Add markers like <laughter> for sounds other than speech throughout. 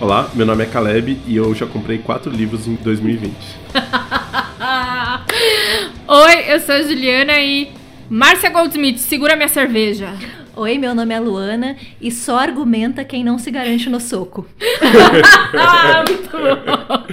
Olá, meu nome é Caleb e eu já comprei quatro livros em 2020. <laughs> Oi, eu sou a Juliana e. Márcia Goldsmith, segura minha cerveja. Oi, meu nome é Luana e só argumenta quem não se garante no soco. muito <laughs> bom.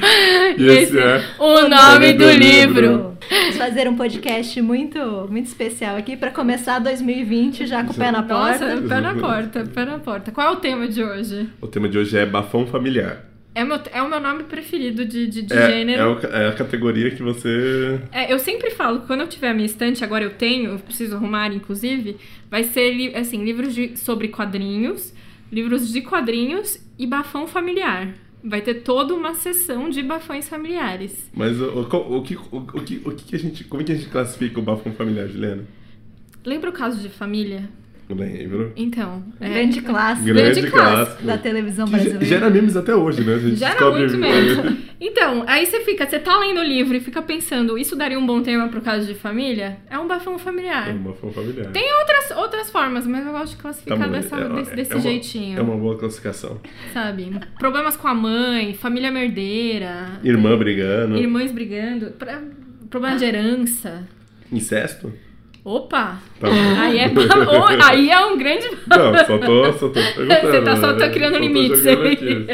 E esse é o nome do livro. Vamos fazer um podcast muito, muito especial aqui para começar 2020 já com o pé na porta. Nossa, pé na porta, pé na porta. Qual é o tema de hoje? O tema de hoje é bafão familiar. É, meu, é o meu nome preferido de, de, de É, gênero. é, o- é a categoria que você. É, eu sempre falo que quando eu tiver a minha estante, agora eu tenho, eu preciso arrumar, inclusive, vai ser li- assim, livros de- sobre quadrinhos, livros de quadrinhos e bafão familiar. Vai ter toda uma sessão de bafões familiares. Mas o, o, o que, o, o que, o que que a gente. Como é que a gente classifica o bafão familiar, Juliana? Lembra o caso de família? Não lembro. Então. é- Grande clássico Grande, Grande clássico. da televisão brasileira. gera memes até hoje, né? A gente Já era descobre- muito mesmo. Então, aí você fica, você tá lendo o livro e fica pensando, isso daria um bom tema pro caso de família? É um bafão familiar. É um bafão familiar. Tem outras, outras formas, mas eu gosto de classificar bom, dessa, é- desse, é desse uma- jeitinho. É uma boa classificação. Sabe? Problemas com a mãe, família merdeira, Irmã brigando. irmãs brigando, pra- problema de herança. Incesto? Opa! Tá. Aí é, oh, aí é um grande. <laughs> Não, só tô, só tô <laughs> perguntando. Você tá só né? tá criando Só limites aí.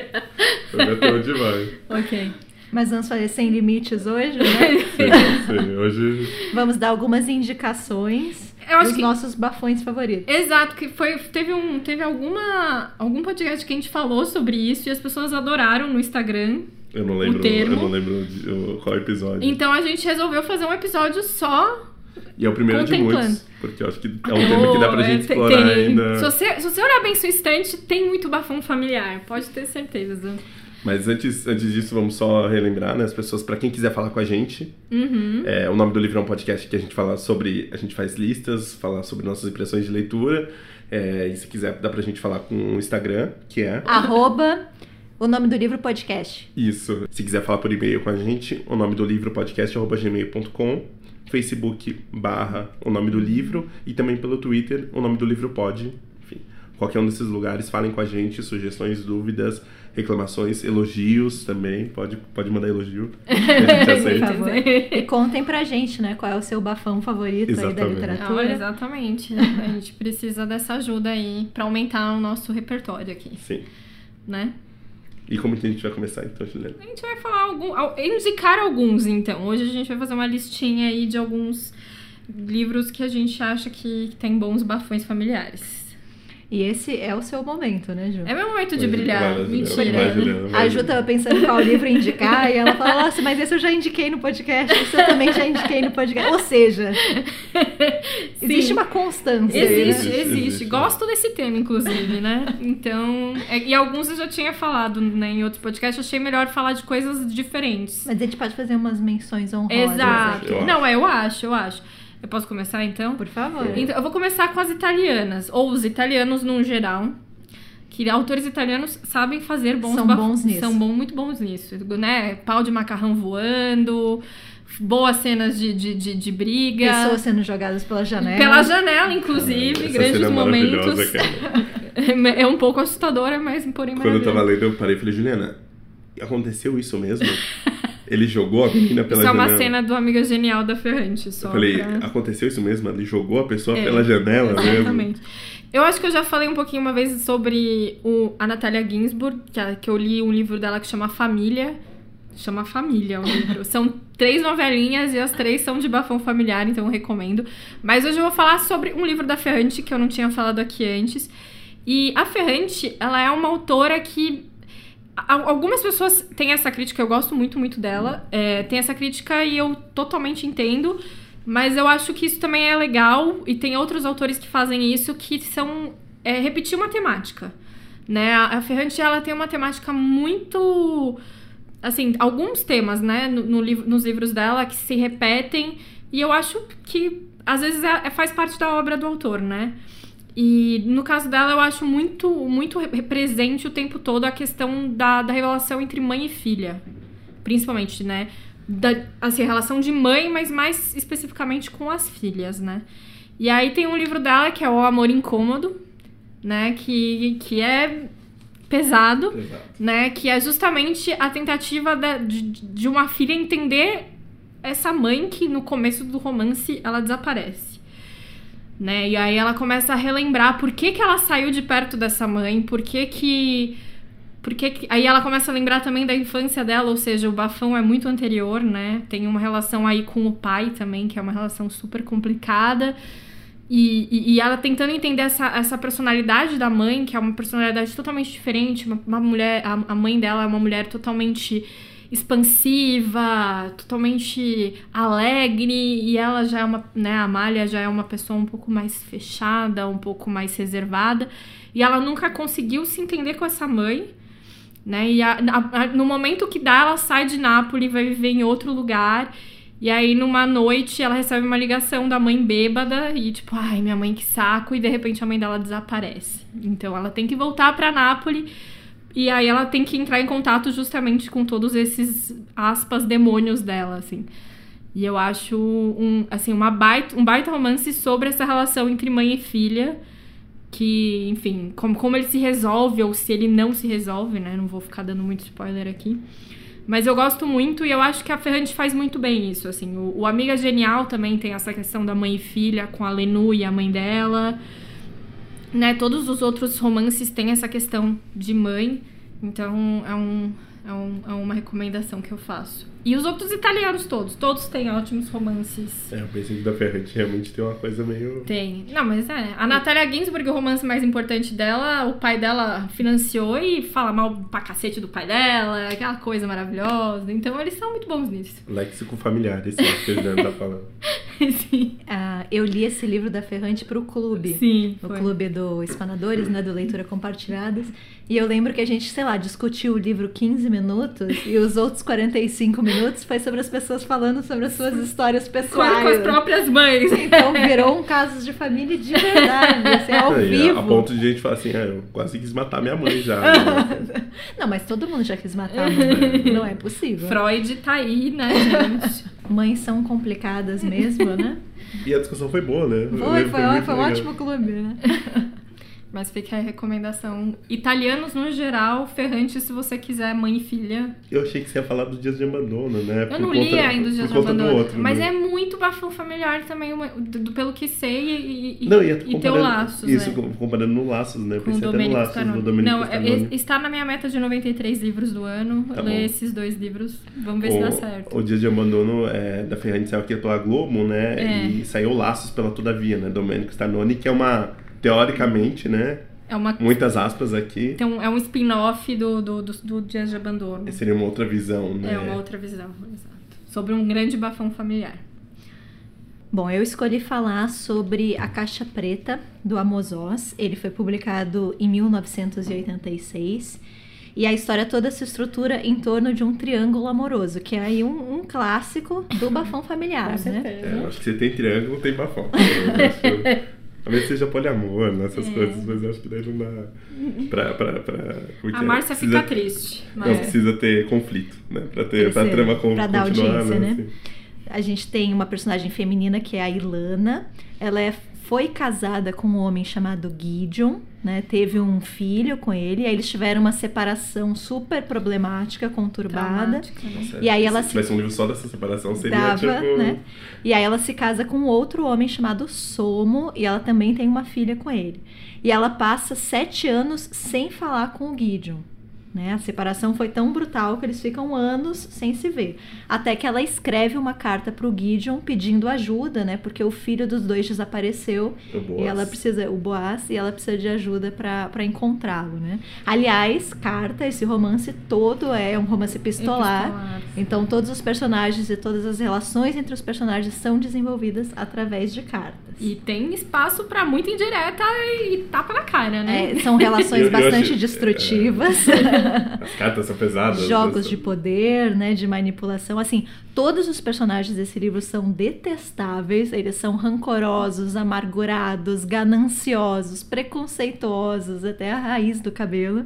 onde vai. ok. Mas vamos fazer sem limites hoje, né? <laughs> Sim, sim. Hoje. vamos dar algumas indicações Eu acho dos que- nossos bafões favoritos. Exato, que foi. Teve um. Teve alguma. algum podcast que a gente falou sobre isso e as pessoas adoraram no Instagram. Eu não lembro, termo. eu não lembro de- o- qual episódio. Então a gente resolveu fazer um episódio só. E é o primeiro de muitos. Porque eu acho que é um tema que dá pra Oh, gente é, tem- explorar tem. ainda. Se você, se você olhar bem sua estante, tem muito bafão familiar. Pode ter certeza. Mas antes, antes disso, vamos só relembrar, né? As pessoas, pra quem quiser falar com a gente, Uhum. é, o nome do livro é um podcast que a gente fala sobre. A gente faz listas, fala sobre nossas impressões de leitura. É, e se quiser, dá pra gente falar com o Instagram, que é. Arroba o nome do livro podcast. Isso. Se quiser falar por e-mail com a gente, o nome do livro podcast arroba gmail.com, Facebook barra o nome do livro e também pelo Twitter o nome do livro pode. Enfim, qualquer um desses lugares, falem com a gente, sugestões, dúvidas, reclamações, elogios também. Pode, pode mandar elogio. <laughs> A gente aceita. E contem pra gente, né? Qual é o seu bafão favorito aí da Exatamente. Ah, literatura. exatamente. A gente precisa dessa ajuda aí pra aumentar o nosso repertório aqui, Sim. né? E como que a gente vai começar então, Juliana? A gente vai falar algum, al- indicar alguns, então. Hoje a gente vai fazer uma listinha aí de alguns livros que a gente acha que tem bons bafões familiares. E esse é o seu momento, né, Ju? É meu momento de brilhar. vai, Mentira. vai, Juliana, vai. A Ju tava pensando qual livro indicar e ela falou, nossa, mas esse eu já indiquei no podcast, esse eu também já indiquei no podcast. Ou seja, <laughs> existe Sim. uma constância. aí, Existe, né? existe, Existe. Gosto desse tema, inclusive, né? Então. é- e alguns eu já tinha falado né, em outros podcasts, achei melhor falar de coisas diferentes. Mas a gente pode fazer umas menções honrosas. Exato. Não, é, eu acho, eu acho. Eu posso começar então? Por favor. Então, eu vou começar com as italianas, ou os italianos num geral. Que autores italianos sabem fazer bons São bons nisso. São bom, muito bons nisso, né? Pau de macarrão voando, boas cenas de, de, de, de briga. Pessoas sendo jogadas pela janela. Pela janela, inclusive, Essa grandes cena momentos. cara. <laughs> É um pouco assustadora, mas porém Quando eu tava lendo, eu parei e falei, Juliana, aconteceu isso mesmo? <laughs> Ele jogou a menina <laughs> pela Isso é uma janela. cena do Amiga Genial da Ferrante, só Eu falei, pra- aconteceu isso mesmo? Ele jogou a pessoa É, pela janela mesmo? Exatamente. Eu acho que eu já falei um pouquinho uma vez sobre o, a Natália Ginsburg, que, a- que eu li um livro dela que chama Família. Chama Família o livro. <laughs> São três novelinhas e as três são de bafão familiar, então eu recomendo. Mas hoje eu vou falar sobre um livro da Ferrante que eu não tinha falado aqui antes. E a Ferrante, ela é uma autora que Algumas pessoas têm essa crítica, eu gosto muito, muito dela. É, tem essa crítica e eu totalmente entendo. Mas eu acho que isso também é legal. E tem outros autores que fazem isso que são é, repetir uma temática. Né? A, Ferrante, ela tem uma temática muito... Assim, alguns temas, né, no, no livro- nos livros dela que se repetem. E eu acho que, às vezes, é- é- faz parte da obra do autor, né? E no caso dela, eu acho muito, muito re- presente o tempo todo a questão da, da relação entre mãe e filha. Principalmente, né? Da, assim, a relação de mãe, mas mais especificamente com as filhas, né? E aí tem um livro dela que é O Amor Incômodo, né? Que, que é pesado, Exato. né? Que é justamente a tentativa da- de, de uma filha entender essa mãe que no começo do romance ela desaparece. Né? E aí ela começa a relembrar por que, que ela saiu de perto dessa mãe, por que que. Por que que- Aí ela começa a lembrar também da infância dela, ou seja, o bafão é muito anterior, né? Tem uma relação aí com o pai também, que é uma relação super complicada. E, e, e ela tentando entender essa, essa personalidade da mãe, que é uma personalidade totalmente diferente. Uma, uma mulher, a, a mãe dela é uma mulher totalmente expansiva, totalmente alegre, e ela já é uma, né, a Amália já é uma pessoa um pouco mais fechada, um pouco mais reservada, e ela nunca conseguiu se entender com essa mãe, né? E a- a- no momento que dá, ela sai de Nápoles, vai viver em outro lugar. E aí, numa noite, ela recebe uma ligação da mãe bêbada e, tipo, ai, minha mãe que saco, e de repente a mãe dela desaparece. Então ela tem que voltar pra Nápoles. E aí ela tem que entrar em contato justamente com todos esses, aspas, demônios dela, assim. E eu acho um, assim, uma baita, um baita romance sobre essa relação entre mãe e filha. Que, enfim, como, como ele se resolve ou se ele não se resolve, né? Não vou ficar dando muito spoiler aqui. Mas eu gosto muito e eu acho que a Ferrante faz muito bem isso, assim. O, o Amiga Genial também tem essa questão da mãe e filha com a Lenu e a mãe dela. Né, todos os outros romances têm essa questão de mãe. Então é, um, é, um, é uma recomendação que eu faço. E os outros italianos todos, todos têm ótimos romances. É, eu pensei que da Ferrante realmente tem uma coisa meio. Tem. Não, mas é. A Natália Ginsburg, o romance mais importante dela, o pai dela financiou e fala mal pra cacete do pai dela, aquela coisa maravilhosa. Então eles são muito bons nisso. Léxico familiar, esse é o que a Juliana tá falando. <laughs> Sim. Ah, eu li esse livro da Ferrante pro clube. Sim. O foi. clube do Espanadores, né? Do Leitura Compartilhadas. E eu lembro que a gente, sei lá, discutiu o livro 15 minutos e os outros 45 minutos foi sobre as pessoas falando sobre as suas histórias Com, com as pessoais. próprias mães. Então <laughs> virou um caso de família de verdade, assim, ao Aí, vivo. A ponto de gente falar assim, ah, eu quase quis matar minha mãe já. né? <laughs> Não, mas todo mundo já quis matar a mãe. Não é possível. Freud tá aí, né, gente? Mães são complicadas mesmo, né? E a discussão foi boa, né? Foi, foi, muito foi um ótimo clube, né? Mas fica a recomendação. Italianos no geral, Ferrante se você quiser, mãe e filha. Eu achei que você ia falar dos dias de abandono, né? Eu não li ainda os Dias de por conta do Abandono. outro, mas né? é muito bafão familiar também, uma- do, do- pelo que sei, e, e, Não, e, e ter o Laços, Isso, né? com- comparando no Laços, né? Com o Pensei até no Laços do Domenico Não, é- é- está na minha meta de 93 livros do ano. Tá ler esses dois livros. Vamos ver se dá certo. O, o Dias de Abandono é, da Ferrante saiu aqui pela Globo, né? É. E saiu Laços pela Todavia, né? Domenico Starnone, que é uma, teoricamente, né? É, uma, Muitas aspas aqui. então, é um spin-off do, do, do, do Dias de Abandono. Seria uma outra visão, né? É uma outra visão, exato. Sobre um grande bafão familiar. Bom, eu escolhi falar sobre A Caixa Preta, do Amos Oz. Ele foi publicado em 1986. E a história toda se estrutura em torno de um triângulo amoroso, que é aí um, um clássico do bafão familiar, né? É, eu acho que você tem triângulo, tem bafão. <laughs> Talvez seja poliamor, né, essas É. coisas, mas eu acho que daí não dá pra... pra, pra A? Márcia Precisa- fica triste. Não Mas... precisa ter conflito, né? Pra, ter, pra Precisa, trama con- pra dar continuar, audiência, né? assim. A gente tem uma personagem feminina que é a Ilana. Ela é- foi casada com um homem chamado Gideon, né? Teve um filho com ele. Aí eles tiveram uma separação super problemática, conturbada. Né? E aí ela se se- tivesse um livro só dessa separação, seria Dava, tipo... né? E aí ela se casa com outro homem chamado Somo e ela também tem uma filha com ele. E ela passa sete anos sem falar com o Gideon. Né? A separação foi tão brutal que eles ficam anos sem se ver. Até que ela escreve uma carta pro Gideon pedindo ajuda, né? Porque o filho dos dois desapareceu O Boaz. e ela precisa, o Boaz, e ela precisa de ajuda pra pra encontrá-lo, né? Aliás, carta, esse romance todo é um romance epistolar. Epistolar. Então, todos os personagens e todas as relações entre os personagens são desenvolvidas através de cartas. E tem espaço pra muita indireta e tapa na cara, né? É, são relações Eu- eu bastante acho- destrutivas, <laughs> <laughs> As cartas são pesadas. jogos né? de poder, né, de manipulação. Assim, todos os personagens desse livro são detestáveis, eles são rancorosos, amargurados, gananciosos, preconceituosos, até a raiz do cabelo.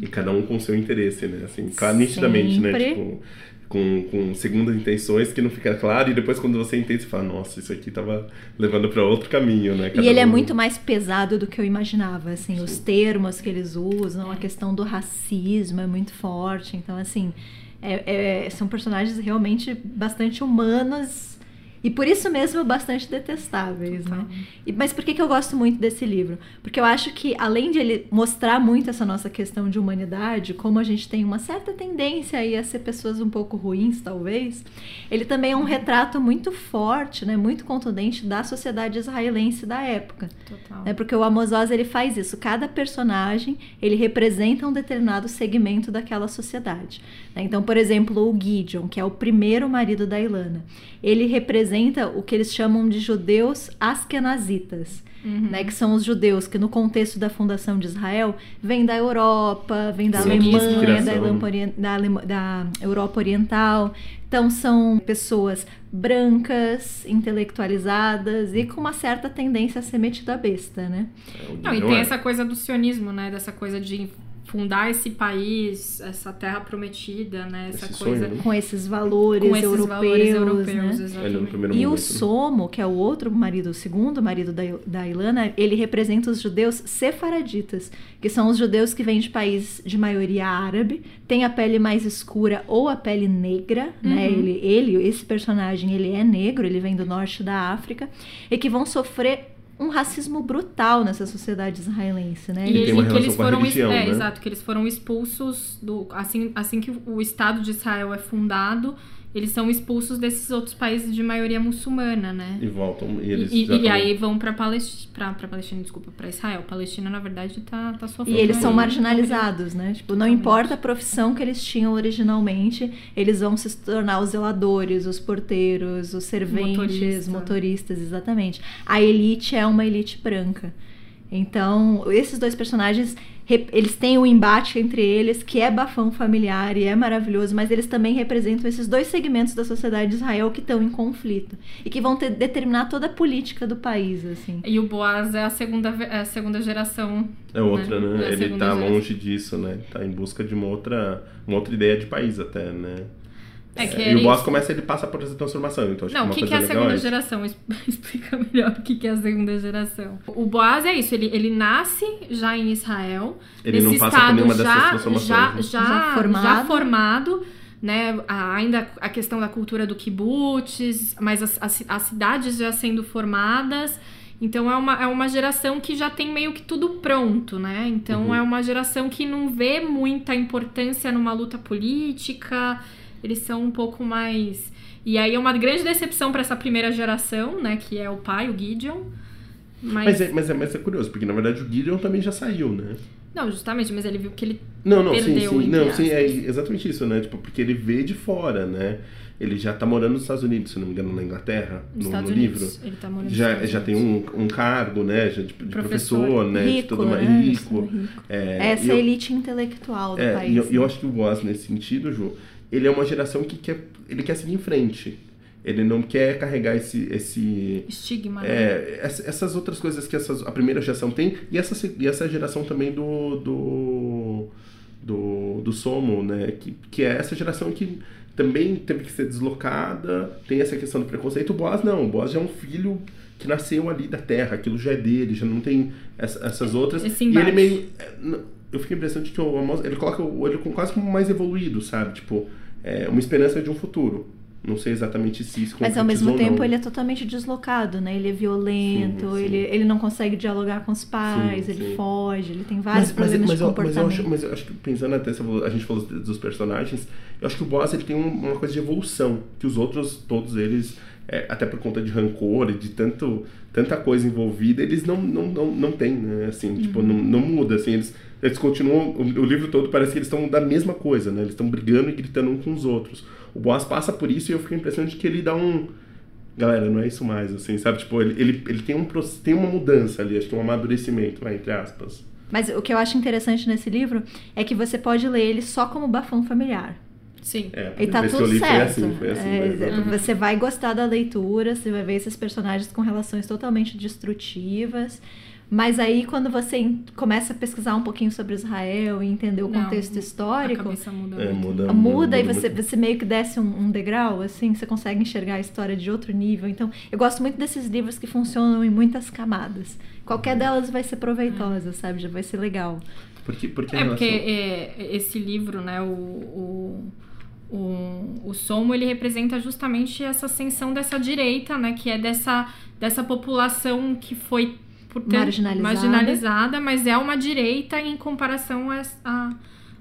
E cada um com seu interesse, né? Assim, nitidamente, né? Tipo, com, com segundas intenções que não fica claro, e depois quando você entende, você fala, nossa, isso aqui tava levando para outro caminho, né? Cada e ele é um- muito mais pesado do que eu imaginava, assim, os termos que eles usam, a questão do racismo é muito forte, então, assim, é- é- são personagens realmente bastante humanos e por isso mesmo bastante detestáveis, né? E- Mas por que, que eu gosto muito desse livro? Porque eu acho que, além de ele mostrar muito essa nossa questão de humanidade, como a gente tem uma certa tendência aí a ser pessoas um pouco ruins, talvez, ele também é um retrato muito forte, né, muito contundente da sociedade israelense da época. Total. né? Porque o Amos Oz, ele faz isso. Cada personagem, ele representa um determinado segmento daquela sociedade. né? Então, por exemplo, o Gideon, que é o primeiro marido da Ilana, ele representa o que eles chamam de judeus askenazitas. Uhum. Né, que são os judeus que no contexto da fundação de Israel vêm da Europa, vêm da Sim, Alemanha, da, da Alema- da Europa Oriental. Então são pessoas brancas, intelectualizadas e com uma certa tendência a ser metida besta, né? É, Não, e tem é. essa coisa do sionismo, né? Dessa coisa de fundar esse país, essa terra prometida, né? Essa Esse coisa sonho, né? Com esses valores com esses europeus, valores europeus, né? Ele exatamente. primeiro E o momento, né? Somo, que é o outro marido, o segundo marido da, da Ilana, ele representa os judeus sefaraditas, que são os judeus que vêm de países de maioria árabe, têm a pele mais escura ou a pele negra, né? Uhum. Ele, ele, esse personagem, ele é negro, ele vem do norte da África, e que vão sofrer um racismo brutal nessa sociedade israelense, né? E, e que eles foram, religião, é, né? exato, que eles foram expulsos do assim, assim que o Estado de Israel é fundado, eles são expulsos desses outros países de maioria muçulmana, né? E voltam, e E, eles e- e aí vão pra Palestina, pra, pra Palestina, desculpa, pra Israel. Palestina, na verdade, tá, tá E sofrendo. eles são marginalizados, né? Tipo, não Totalmente. importa a profissão que eles tinham originalmente, eles vão se tornar os zeladores, os porteiros, os serventes, Motorista. motoristas, exatamente. A elite é uma elite branca. Então, esses dois personagens, eles têm um embate entre eles que é bafão familiar e é maravilhoso, mas eles também representam esses dois segmentos da sociedade de Israel que estão em conflito e que vão ter- determinar toda a política do país, assim. E o Boaz é a segunda, é a segunda geração. É outra, né? É a Ele tá geração. longe disso, né? Tá em busca de uma outra, uma outra ideia de país até, né? É que e ele- o boss começa, ele passa por essa transformação, então acho Não, o que que, é a segunda geração? <laughs> Explica melhor o que, que é a segunda geração. O Boaz é isso, ele, ele nasce já em Israel. Ele não nesse passa por estado nenhuma dessas já, transformações, já, né? já, Já formado. já formado, né? Ainda a questão da cultura do kibbutz, mas as, as, as cidades já sendo formadas. Então é uma, é uma geração que já tem meio que tudo pronto, né? Então Uhum. é uma geração que não vê muita importância numa luta política. Eles são um pouco mais. E aí é uma grande decepção para essa primeira geração, né? Que é o pai, o Gideon. Mas. Mas é, mas, é, mas é curioso, porque na verdade o Gideon também já saiu, né? Não, justamente, mas ele viu que ele. Não, não, sim, Perdeu, sim. entre Não, sim, é exatamente isso, né? Tipo, porque ele veio de fora, né? Ele já tá morando nos Estados Unidos, se não me engano, na Inglaterra, Nos no, no livro. Ele tá morando nos Já, Estados já tem um, um cargo, né? Já, tipo, de Professor. professor, né? de Rico, tudo mais né? rico. Rico. É, Essa eu- elite intelectual do É, país. e eu, e eu né? acho que o Boaz, nesse sentido, Ju, ele é uma geração que quer, ele quer seguir em frente. Ele não quer carregar esse, esse Estigma, né? é, ess- essas outras coisas que essas, a primeira geração tem e essa, e essa geração também do do, do, do Somo, né? Que, que é essa geração que também teve que ser deslocada, tem essa questão do preconceito. O Boaz não, o Boaz já é um filho que nasceu ali da terra, aquilo já é dele, já não tem essa- essas outras. Esse e ele meio. é, Eu fiquei impressão de que o Amos, ele coloca o ele com quase como mais evoluído, sabe? Tipo, é, uma esperança de um futuro. Não sei exatamente se isso Mas ao mesmo tempo ele é totalmente deslocado, né? Ele é violento, Sim, sim. Ele, ele não consegue dialogar com os pais, Sim, ele foge, ele tem vários mas, problemas mas, de eu, mas, eu comportamento. acho, mas eu acho que pensando até, a gente falou dos personagens, eu acho que o Boaz ele tem um- uma coisa de evolução, que os outros, todos eles, é, até por conta de rancor e de tanto, tanta coisa envolvida, eles não, não, não, não têm, né? Assim, tipo, não, não muda, assim, eles, eles continuam, o, o livro todo parece que eles estão da mesma coisa, né? Eles estão brigando e gritando um com os outros. O Boaz passa por isso e eu fico com a impressão de que ele dá um... Galera, não é isso mais, assim, sabe? Tipo, ele, ele, ele tem, um, tem uma mudança ali, acho que um amadurecimento, vai, entre aspas. Mas o que eu acho interessante nesse livro é que você pode ler ele só como bafão familiar. Sim. É, E tá tudo li certo. Foi assim, foi assim, É, né? Exatamente. Você vai gostar da leitura, você vai ver esses personagens com relações totalmente destrutivas. Mas aí, quando você começa a pesquisar um pouquinho sobre Israel e entender o Não, contexto A histórico, cabeça muda É, muito. muda, muda e você, muito. você meio que desce um, um degrau, assim, você consegue enxergar a história de outro nível. Então, eu gosto muito desses livros que funcionam em muitas camadas. Qualquer delas vai ser proveitosa, sabe? Já vai ser legal. Porque, porque a É, porque relação- é, esse livro, né, o, o, o, o Somo, ele representa justamente essa ascensão dessa direita, né, que é dessa, dessa população que foi portanto, Marginalizada. marginalizada, mas é uma direita em comparação a, a,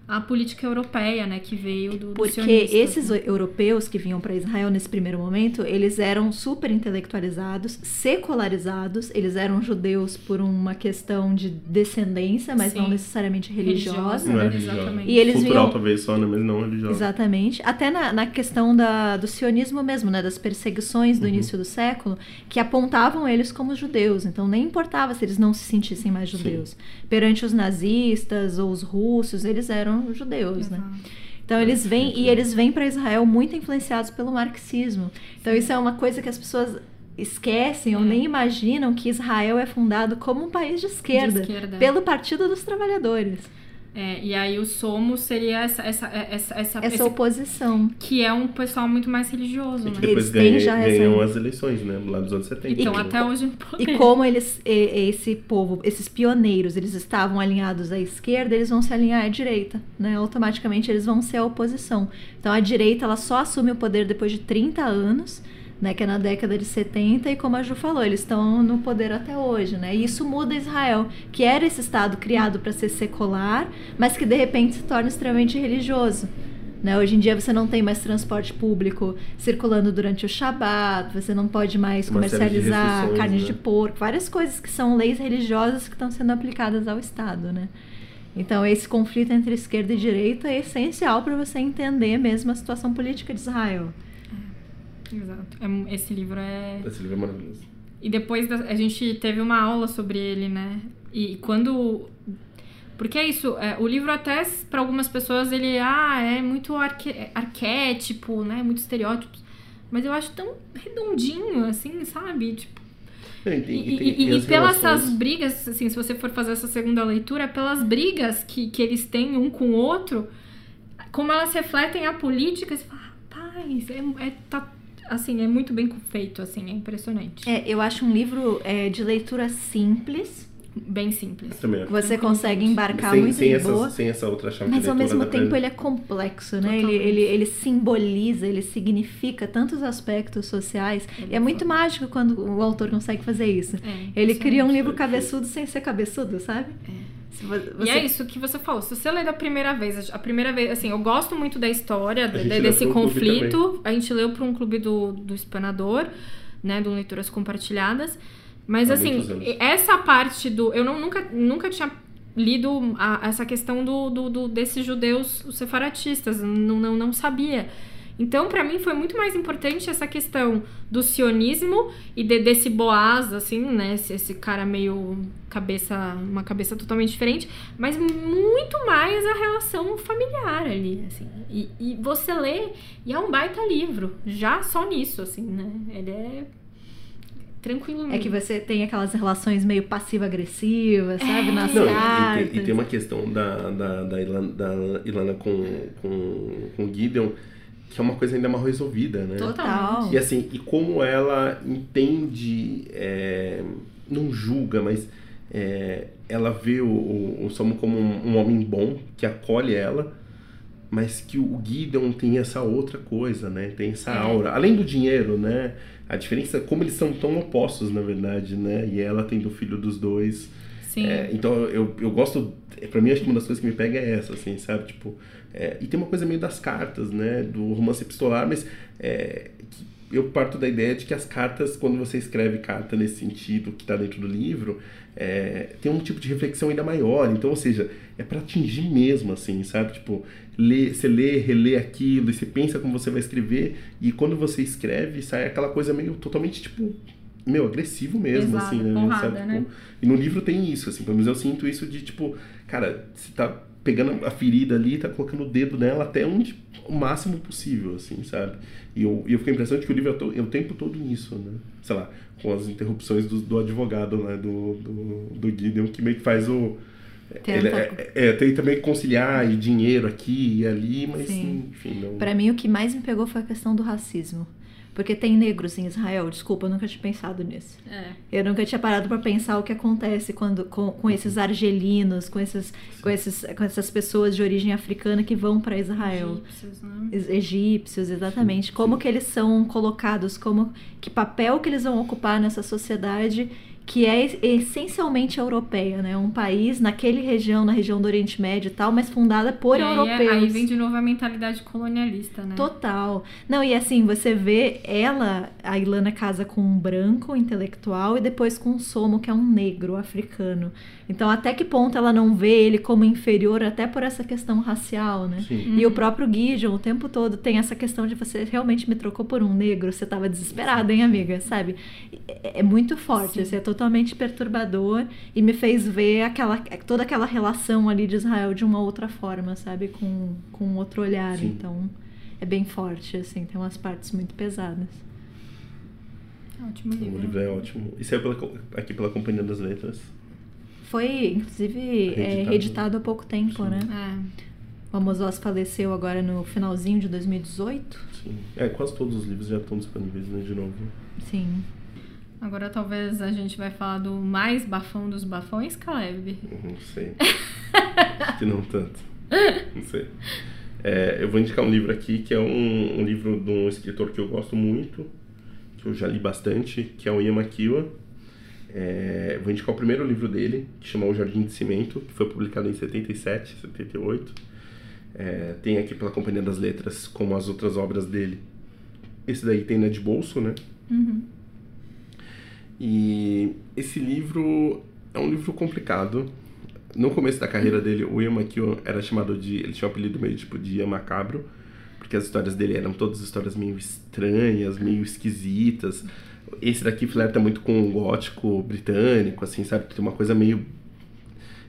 a política europeia, né, que veio do, do Porque esses né? europeus que vinham para Israel nesse primeiro momento, eles eram super intelectualizados, secularizados, eles eram judeus por uma questão de descendência, mas não Sim. necessariamente religiosa. Religiosa. Não é Exatamente. religiosa. E eles Cultural viam- talvez só, né? Mas não religiosa. Exatamente. Até na, na questão da, do sionismo mesmo, né? Das perseguições do Uhum. início do século, que apontavam eles como judeus. Então nem importava se eles não se sentissem mais Sim. judeus. Perante os nazistas ou os russos, eles eram judeus, né? Exato. Então eles vêm e eles vêm para Israel muito influenciados pelo marxismo. Então isso é uma coisa que as pessoas esquecem ou É. nem imaginam que Israel é fundado como um país de esquerda, De esquerda. pelo Partido dos Trabalhadores. É, e aí o Somo seria essa, essa, essa, essa, Essa esse- oposição. que é um pessoal muito mais religioso, E né? que depois Eles ganha, já essa- ganham as eleições, né? Lá dos anos 70. Então, né? até hoje no poder. E como eles, e- esse povo, esses pioneiros, eles estavam alinhados à esquerda, eles vão se alinhar à direita, né? Automaticamente eles vão ser a oposição. Então a direita, ela só assume o poder depois de 30 anos, né? Que é na década de 70, e como a Ju falou, eles estão no poder até hoje, né? E isso muda Israel, que era esse estado criado para ser secular, mas que de repente se torna extremamente religioso. Né? Hoje em dia você não tem mais transporte público circulando durante o Shabat, você não pode mais de comercializar restrições, carne né? de porco, várias coisas que são leis religiosas que estão sendo aplicadas ao Estado, né? Então esse conflito entre esquerda e direita é essencial para você entender mesmo a situação política de Israel. Exato. É esse livro é. Esse livro é maravilhoso. E depois da- a gente teve uma aula sobre ele, né? E quando. Porque é isso, é, o livro até para algumas pessoas ele ah, é muito arque... arquétipo, né? Muito estereótipos. Mas eu acho tão redondinho, assim, sabe? Tipo, E, tem- e tem- e- e as pelas essas brigas, assim, se você for fazer essa segunda leitura, é pelas brigas que, que eles têm um com o outro, como elas refletem a política, você fala, rapaz, é, é, tá, assim, é muito bem feito, assim, é impressionante. É, eu acho um livro é, de leitura simples, Bem simples. Você consegue embarcar sem, muito sem, essa, boa. sem essa outra chave Mas de ao mesmo tempo ele é complexo, né? Ele, Totalmente. ele, ele simboliza, ele significa tantos aspectos sociais. E é muito mágico quando o autor consegue fazer isso. É, Ele cria um livro cabeçudo sem ser cabeçudo, sabe? Se vo- E você- é isso que você falou. Se você lê da primeira vez, a primeira vez, assim, eu gosto muito da história, de- desse conflito. A gente leu para um clube do, do Espanador, né? Do Leituras Compartilhadas. Mas, Há assim, essa parte do. Eu não, nunca, nunca tinha lido a- essa questão do, do, do- desses judeus os separatistas. Não, não, não sabia. Então, para mim, foi muito mais importante essa questão do sionismo e de- desse Boaz, assim, né? Esse, esse cara meio cabeça, uma cabeça totalmente diferente, mas muito mais a relação familiar ali, assim. E, e você lê, e é um baita livro, já só nisso, assim, né? Ele é tranquilo. É que você tem aquelas relações meio passiva-agressivas, sabe? Nas Não, e- e, tem, e tem uma questão da, da, da, Ilana, da Ilana com, com, com o Gideon que é uma coisa ainda mal resolvida, né? Total. E assim, e como ela entende, é, não julga, mas é, ela vê o, o, o Samu como um, um homem bom, que acolhe ela, mas que o Gideon tem essa outra coisa, né? Tem essa É. aura. Além do dinheiro, né? A diferença é como eles são tão opostos, na verdade, né? E ela tendo o filho dos dois. Sim. É, então eu, eu gosto. Pra mim, acho que uma das coisas que me pega é essa, assim, sabe? Tipo. é, e tem uma coisa meio das cartas, né? Do romance epistolar, mas é, eu parto da ideia de que as cartas, quando você escreve carta nesse sentido que tá dentro do livro, é, tem um tipo de reflexão ainda maior. Então, ou seja, é para atingir mesmo, assim, sabe? Tipo, lê, você lê, relê aquilo, e você pensa como você vai escrever, e quando você escreve, sai aquela coisa meio totalmente, tipo, meu, agressivo mesmo, Exato, assim, né? porrada, sabe? né? Tipo, e no livro tem isso, assim, pelo menos eu sinto isso de, tipo, cara, você tá pegando a ferida ali tá colocando o dedo nela até onde o máximo possível, assim, sabe? E eu, eu fiquei impressionado que o livro é, to, é o tempo todo nisso, né? Sei lá, com as interrupções do, do advogado, né? Do, do, do Gideon, que meio que faz o... Ele é, é, tem também conciliar e dinheiro aqui e ali, mas Sim. enfim, não... Pra mim, o que mais me pegou foi a questão do racismo. Porque tem negros em Israel, desculpa, eu nunca tinha pensado nisso. É. Eu nunca tinha parado pra pensar o que acontece quando com, com esses argelinos, com, esses, com, esses, com essas pessoas de origem africana que vão pra Israel. Egípcios, né? Egípcios, exatamente. Como que eles são colocados, como que papel que eles vão ocupar nessa sociedade que é es- essencialmente europeia, né? Um país naquele região, na região do Oriente Médio e tal, mas fundada por E aí, é- europeus. aí vem de novo a mentalidade colonialista, né? Total. Não, e assim, você vê ela, a Ilana casa com um branco intelectual e depois com um somo, que é um negro africano. Então, até que ponto ela não vê ele como inferior, até por essa questão racial, né? Sim. E o próprio Gideon, o tempo todo, tem essa questão de você realmente me trocou por um negro, você tava desesperada, hein, amiga? Sabe? É, é muito forte, Sim. assim, é totalmente perturbador e me fez ver aquela, toda aquela relação ali de Israel de uma outra forma, sabe? Com, com um outro olhar. Sim. Então, é bem forte, assim, tem umas partes muito pesadas. Ótimo O livro. livro é ótimo. E saiu pela aqui pela Companhia das Letras. Foi, inclusive, é, Reeditado. reeditado há pouco tempo, Sim. né? É. O Amos faleceu agora no finalzinho de 2018. Sim. É, quase todos os livros já estão disponíveis, né, de novo. Sim. Agora talvez a gente vai falar do mais bafão dos bafões, Caleb. Não sei. Acho que não tanto. Não sei. É, eu vou indicar um livro aqui que é um, um livro de um escritor que eu gosto muito, que eu já li bastante, que é o Ian McEwan. É, vou indicar o primeiro livro dele, que chama O Jardim de Cimento, que foi publicado em 77, 78. É, tem aqui pela Companhia das Letras, como as outras obras dele. Esse daí tem na de bolso, né? Uhum. E esse livro é um livro complicado. No começo da carreira dele, o Ian McEwan era chamado de. Ele tinha um apelido meio tipo de Ian Macabro, porque as histórias dele eram todas histórias meio estranhas, meio esquisitas. Esse daqui flerta muito com o gótico britânico, assim, sabe? Tem uma coisa meio.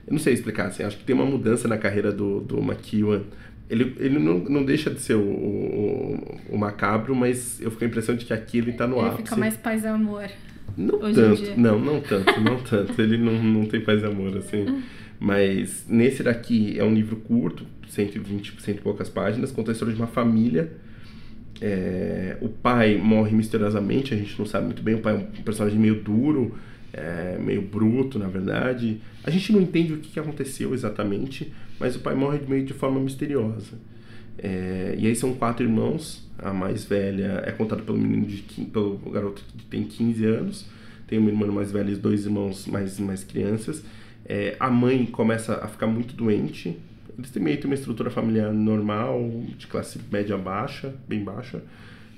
Eu não sei explicar, assim, acho que tem uma mudança na carreira do, do McEwan. Ele, ele não, não deixa de ser o, o, o macabro, mas eu fico com a impressão de que aqui ele tá no Ele ápice. fica mais paz e amor. Não hoje em tanto, dia. não, não tanto, não <laughs> tanto. Ele não, não tem paz e amor, assim. Mas nesse daqui é um livro curto, 120, cento e poucas páginas, conta a história de uma família. É, o pai morre misteriosamente, a gente não sabe muito bem. O pai é um personagem meio duro, é, meio bruto, na verdade. A gente não entende o que aconteceu exatamente, mas o pai morre meio de forma misteriosa. É, e aí são quatro irmãos. A mais velha é contada pelo menino de pelo garoto que tem 15 anos. Tem uma irmã mais velha e dois irmãos mais, mais crianças. É, a mãe começa a ficar muito doente. Eles têm meio que uma estrutura familiar normal, de classe média baixa, bem baixa.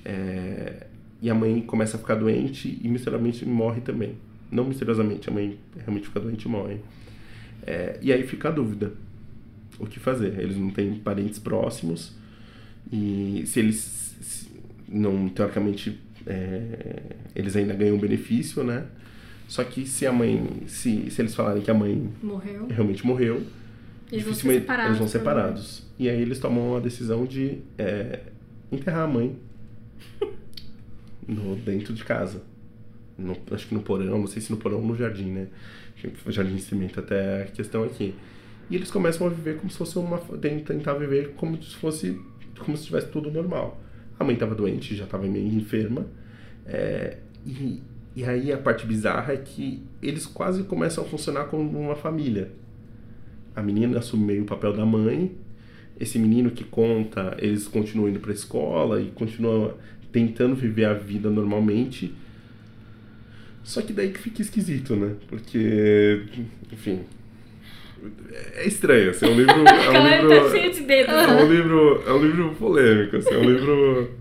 É, e a mãe começa a ficar doente e misteriosamente morre também. Não misteriosamente, a mãe realmente fica doente e morre. É, e aí fica a dúvida o que fazer. Eles não têm parentes próximos e se eles se- não teoricamente é, eles ainda ganham benefício, né? Só que se a mãe, se, se eles falarem que a mãe Morreu. realmente morreu, Eles vão ser separados. eles vão separados. E aí eles tomam a decisão de é, enterrar a mãe no, dentro de casa. No- acho que no porão, não sei se no porão ou no jardim, né? Jardim de cimento até a questão aqui. E eles começam a viver como se fosse uma. tentar viver como se fosse. como se tivesse tudo normal. A mãe estava doente, já estava meio enferma. é, e, e aí a parte bizarra é que eles quase começam a funcionar como uma família. A menina assume meio o papel da mãe. Esse menino que conta, eles continuam indo pra escola e continuam tentando viver a vida normalmente. Só que daí que fica esquisito, né? Porque, enfim. É estranho, assim, é um livro. <laughs> É um Caleb livro, tá cheio de dedos. é um livro, é um livro polêmico, assim, é um livro.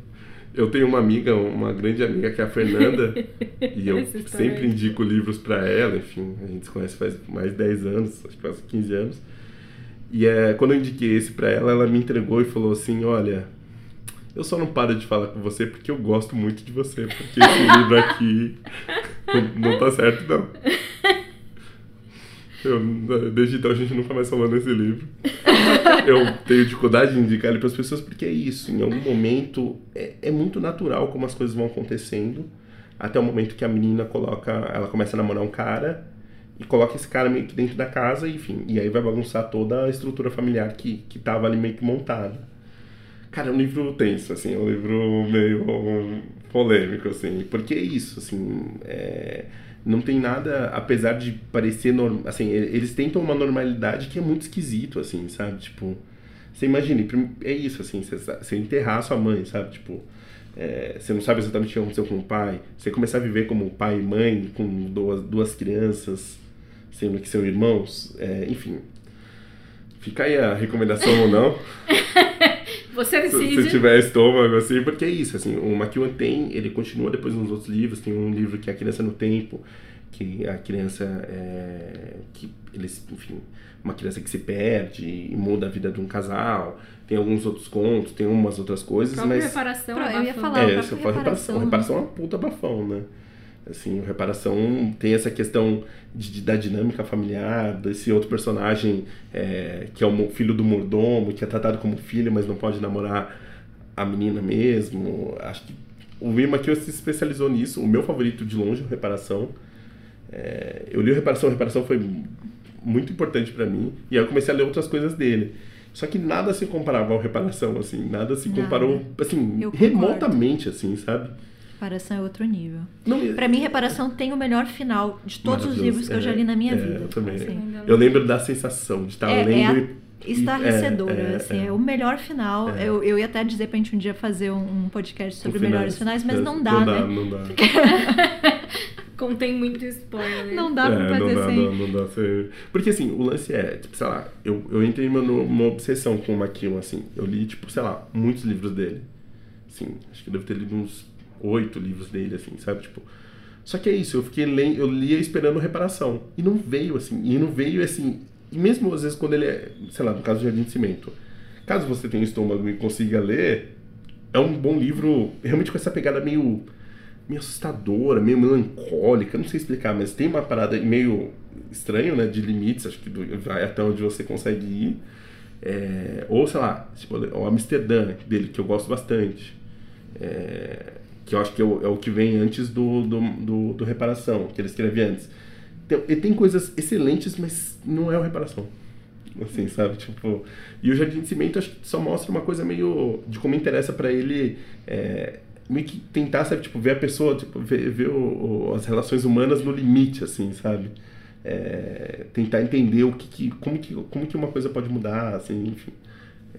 Eu tenho uma amiga, uma grande amiga que é a Fernanda, <laughs> e eu sempre indico livros pra ela, enfim, a gente se conhece faz mais de 10 anos, acho que quase 15 anos. E é, quando eu indiquei esse pra ela, ela me entregou e falou assim: Olha, eu só não paro de falar com você porque eu gosto muito de você, porque esse <laughs> livro aqui não, não tá certo, não. <laughs> Eu, desde então a gente nunca mais falou nesse livro. Eu tenho dificuldade de indicar ele para as pessoas porque é isso. Em algum momento é, é muito natural como as coisas vão acontecendo até o momento que a menina coloca, ela começa a namorar um cara e coloca esse cara meio que dentro da casa, enfim, e aí vai bagunçar toda a estrutura familiar que, que tava ali meio que montada. Cara, é um livro tenso, assim, é um livro meio polêmico, assim, porque é isso, assim, é, não tem nada, apesar de parecer, normal, assim, eles tentam uma normalidade que é muito esquisito, assim, sabe, tipo, você imagine, é isso, assim, você, você enterrar sua mãe, sabe, tipo, é, você não sabe exatamente o que aconteceu com o pai, você começar a viver como pai e mãe com duas, duas crianças, sendo que são irmãos, é, enfim. Fica aí a recomendação ou não. <laughs> Você decide. Se, se, tiver estômago, assim, porque é isso, assim, o McEwan tem, ele continua depois nos outros livros, tem um livro que é A Criança no Tempo, que a criança é, que eles, enfim, uma criança que se perde e muda a vida de um casal. Tem alguns outros contos, tem umas outras coisas, mas reparação, Pro, eu ia falar, é, fala reparação, reparação é uma puta bafão, né? Assim, o reparação tem essa questão de, da dinâmica familiar, desse outro personagem é, que é o filho do mordomo, que é tratado como filho, mas não pode namorar a menina mesmo. Acho que o Will McKeown se especializou nisso. O meu favorito de longe é o Reparação. É, eu li o Reparação, o Reparação foi muito importante para mim. E aí eu comecei a ler outras coisas dele. Só que nada se comparava ao Reparação, assim. Nada se comparou, nada. assim, remotamente, assim, sabe? Reparação é outro nível. Para mim, Reparação tem o melhor final de todos os livros que é, eu já li na minha é, vida. Eu também. Assim. Eu lembro da sensação de estar é, lendo é e estarrecedora, é, é, assim, é. é, o melhor final. É. Eu, eu ia até dizer pra gente um dia fazer um, um podcast sobre melhores finais, mas não dá, não né? Dá, não dá. <laughs> Contém muito spoiler. Não dá pra fazer não dá, assim. Não, não dá ser... Porque assim, o lance é, tipo, sei lá, eu, eu entrei numa obsessão com o Maquillon, assim. Eu li, tipo, sei lá, muitos livros dele. Assim, acho que eu devo ter lido uns oito livros dele, assim, sabe? Tipo. Só que é isso, eu fiquei lendo, eu lia esperando reparação. E não veio, assim, e não veio assim. E mesmo às vezes quando ele é, sei lá, no caso de Jardim de Cimento, caso você tenha estômago e consiga ler, é um bom livro, realmente com essa pegada meio, meio assustadora, meio melancólica, não sei explicar, mas tem uma parada meio estranho, né, de limites, acho que vai até onde você consegue ir. É, ou, sei lá, tipo, o Amsterdã dele, que eu gosto bastante. É, que eu acho que é o, é o que vem antes do, do, do, do, Reparação, que ele escreve antes. Então, ele tem coisas excelentes, mas não é o Reparação. Assim, sabe? Tipo, e o Jardim de Cimento acho que só mostra uma coisa meio de como interessa para ele é, meio que tentar, sabe, tipo, ver a pessoa, tipo, ver, ver o, o, as relações humanas no limite, assim, sabe? É, tentar entender o que, que, como que como que uma coisa pode mudar, assim, enfim.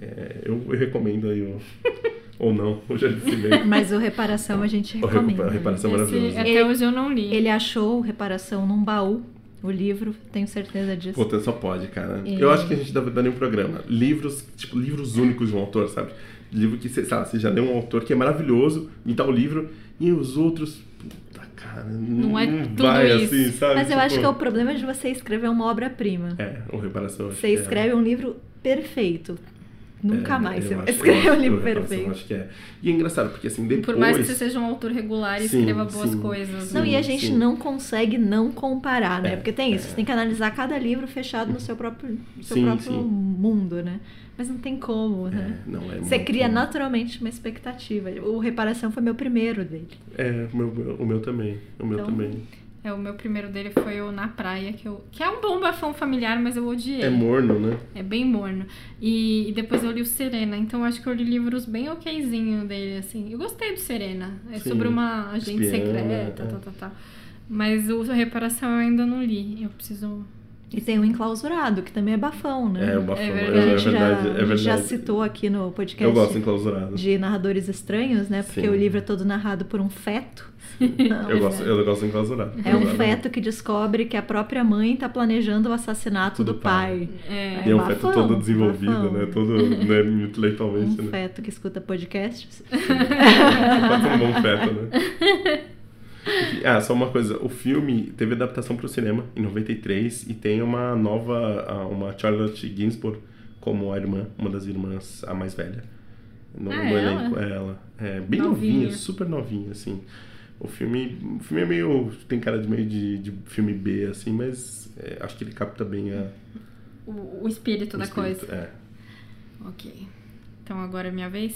É, eu, eu recomendo aí o <laughs> ou não, o Jardim de Cimento. Mas o Reparação a gente recomenda. O Reparação é maravilhoso. Até hoje eu não li. Ele achou o Reparação num baú, o livro, tenho certeza disso. Puta, só pode, cara. E... Eu acho que a gente deve dar um programa. Livros, tipo, livros únicos de um autor, sabe? Livro que, sei lá, você já leu um autor que é maravilhoso em tal livro, e os outros, puta, cara, não, não é tudo vai isso. assim, sabe? Mas eu tipo... acho que é o problema de você escrever uma obra-prima. É, o Reparação. Você é. escreve é. um livro perfeito. Nunca é, mais você vai escrever um livro perfeito. Acho que é. E é engraçado, porque assim, depois... Por mais que você seja um autor regular e sim, escreva boas sim, coisas. Sim, não, e a gente sim. não consegue não comparar, né? É, porque tem isso, é. você tem que analisar cada livro fechado no seu próprio, no seu próprio mundo, né? Mas não tem como, né? É, não, é você cria bom. naturalmente uma expectativa. O Reparação foi meu primeiro dele. É, o meu, o meu também. O meu então, também. É, o meu primeiro dele foi o Na Praia, que, eu, que é um bom bafão familiar, mas eu odiei. É morno, né? É bem morno. E, e depois eu li o Serena, então acho que eu li livros bem okzinho dele, assim. Eu gostei do Serena. É Sim. sobre uma agente Espiana, secreta, é. tá, tá, tá. Mas o Reparação eu ainda não li. Eu preciso e tem o Enclausurado, que também é bafão, né? É, o bafão. É verdade. É, a gente, verdade, já, é verdade. já citou aqui no podcast. Eu gosto do Enclausurado. De narradores estranhos, né? Porque Sim. o livro é todo narrado por um feto. <laughs> Não, eu, gosto, eu gosto do Enclausurado. É um feto que descobre que a própria mãe está planejando o assassinato do, do pai. pai. É, e é um bafão, feto todo desenvolvido, bafão. né? Todo né, intelectualmente. Um né? feto que escuta podcasts. <laughs> Pode ser um bom feto, né? <laughs> Ah, só uma coisa. O filme teve adaptação para o cinema em 93 e tem uma nova, uma Charlotte Gainsbourg como a irmã, uma das irmãs, a mais velha. No, ah, no é elenco, ela? é ela. É bem novinha. novinha, super novinha, assim. O filme, o filme é meio. tem cara de meio de, de filme B, assim, mas é, acho que ele capta bem a. O, o espírito o da espírito, coisa. É. Ok. Então agora é minha vez.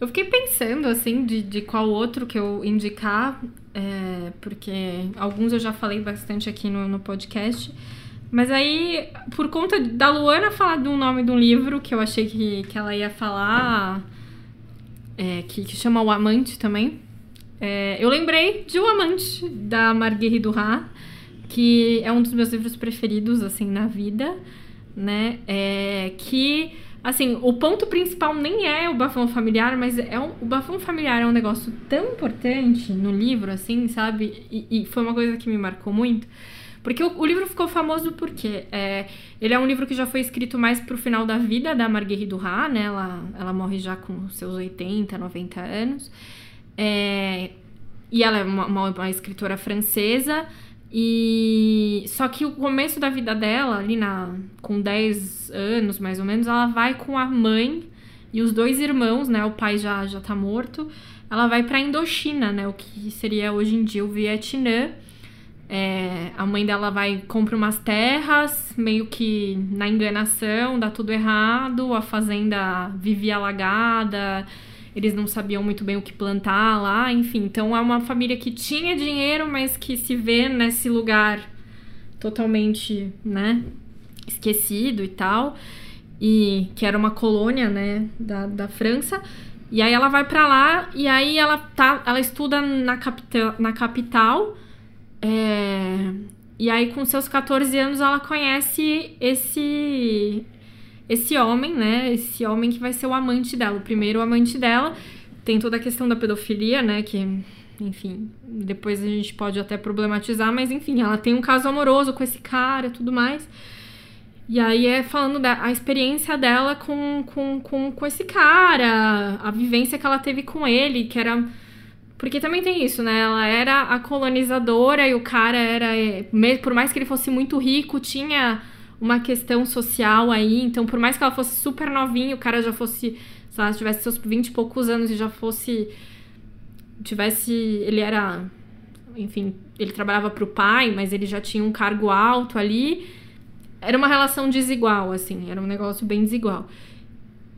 Eu fiquei pensando, assim, de, de qual outro que eu indicar, é, porque alguns eu já falei bastante aqui no, no podcast. Mas aí, por conta da Luana falar um nome de um livro que eu achei que, que ela ia falar, é, que, que chama O Amante também, é, eu lembrei de O Amante, da Marguerite Duras, que é um dos meus livros preferidos, assim, na vida, né? É, que Assim, o ponto principal nem é o bafão familiar, mas é um, o bafão familiar é um negócio tão importante no livro, assim, sabe? E, e foi uma coisa que me marcou muito. Porque o, o livro ficou famoso porque é, ele é um livro que já foi escrito mais pro final da vida da Marguerite Duras, né? Ela, ela morre já com seus 80, 90 anos. É, e ela é uma, uma, uma escritora francesa. E só que o começo da vida dela, ali na com 10 anos mais ou menos, ela vai com a mãe e os dois irmãos, né? O pai já já tá morto. Ela vai para Indochina, né? O que seria hoje em dia o Vietnã. É, a mãe dela vai compra umas terras, meio que na enganação, dá tudo errado, a fazenda vivia alagada eles não sabiam muito bem o que plantar lá, enfim. Então é uma família que tinha dinheiro, mas que se vê nesse lugar totalmente, né, esquecido e tal. E que era uma colônia, né, da, da França. E aí ela vai para lá e aí ela tá, ela estuda na capital, na capital. É, e aí com seus 14 anos ela conhece esse esse homem, né? Esse homem que vai ser o amante dela, o primeiro amante dela. Tem toda a questão da pedofilia, né? Que, enfim, depois a gente pode até problematizar, mas enfim, ela tem um caso amoroso com esse cara tudo mais. E aí é falando da a experiência dela com, com, com, com esse cara, a vivência que ela teve com ele, que era. Porque também tem isso, né? Ela era a colonizadora e o cara era. É, por mais que ele fosse muito rico, tinha uma questão social aí. Então, por mais que ela fosse super novinha, o cara já fosse, se ela tivesse seus 20 e poucos anos e já fosse. Tivesse. Ele era. Enfim, ele trabalhava pro pai, mas ele já tinha um cargo alto ali. Era uma relação desigual, assim, era um negócio bem desigual.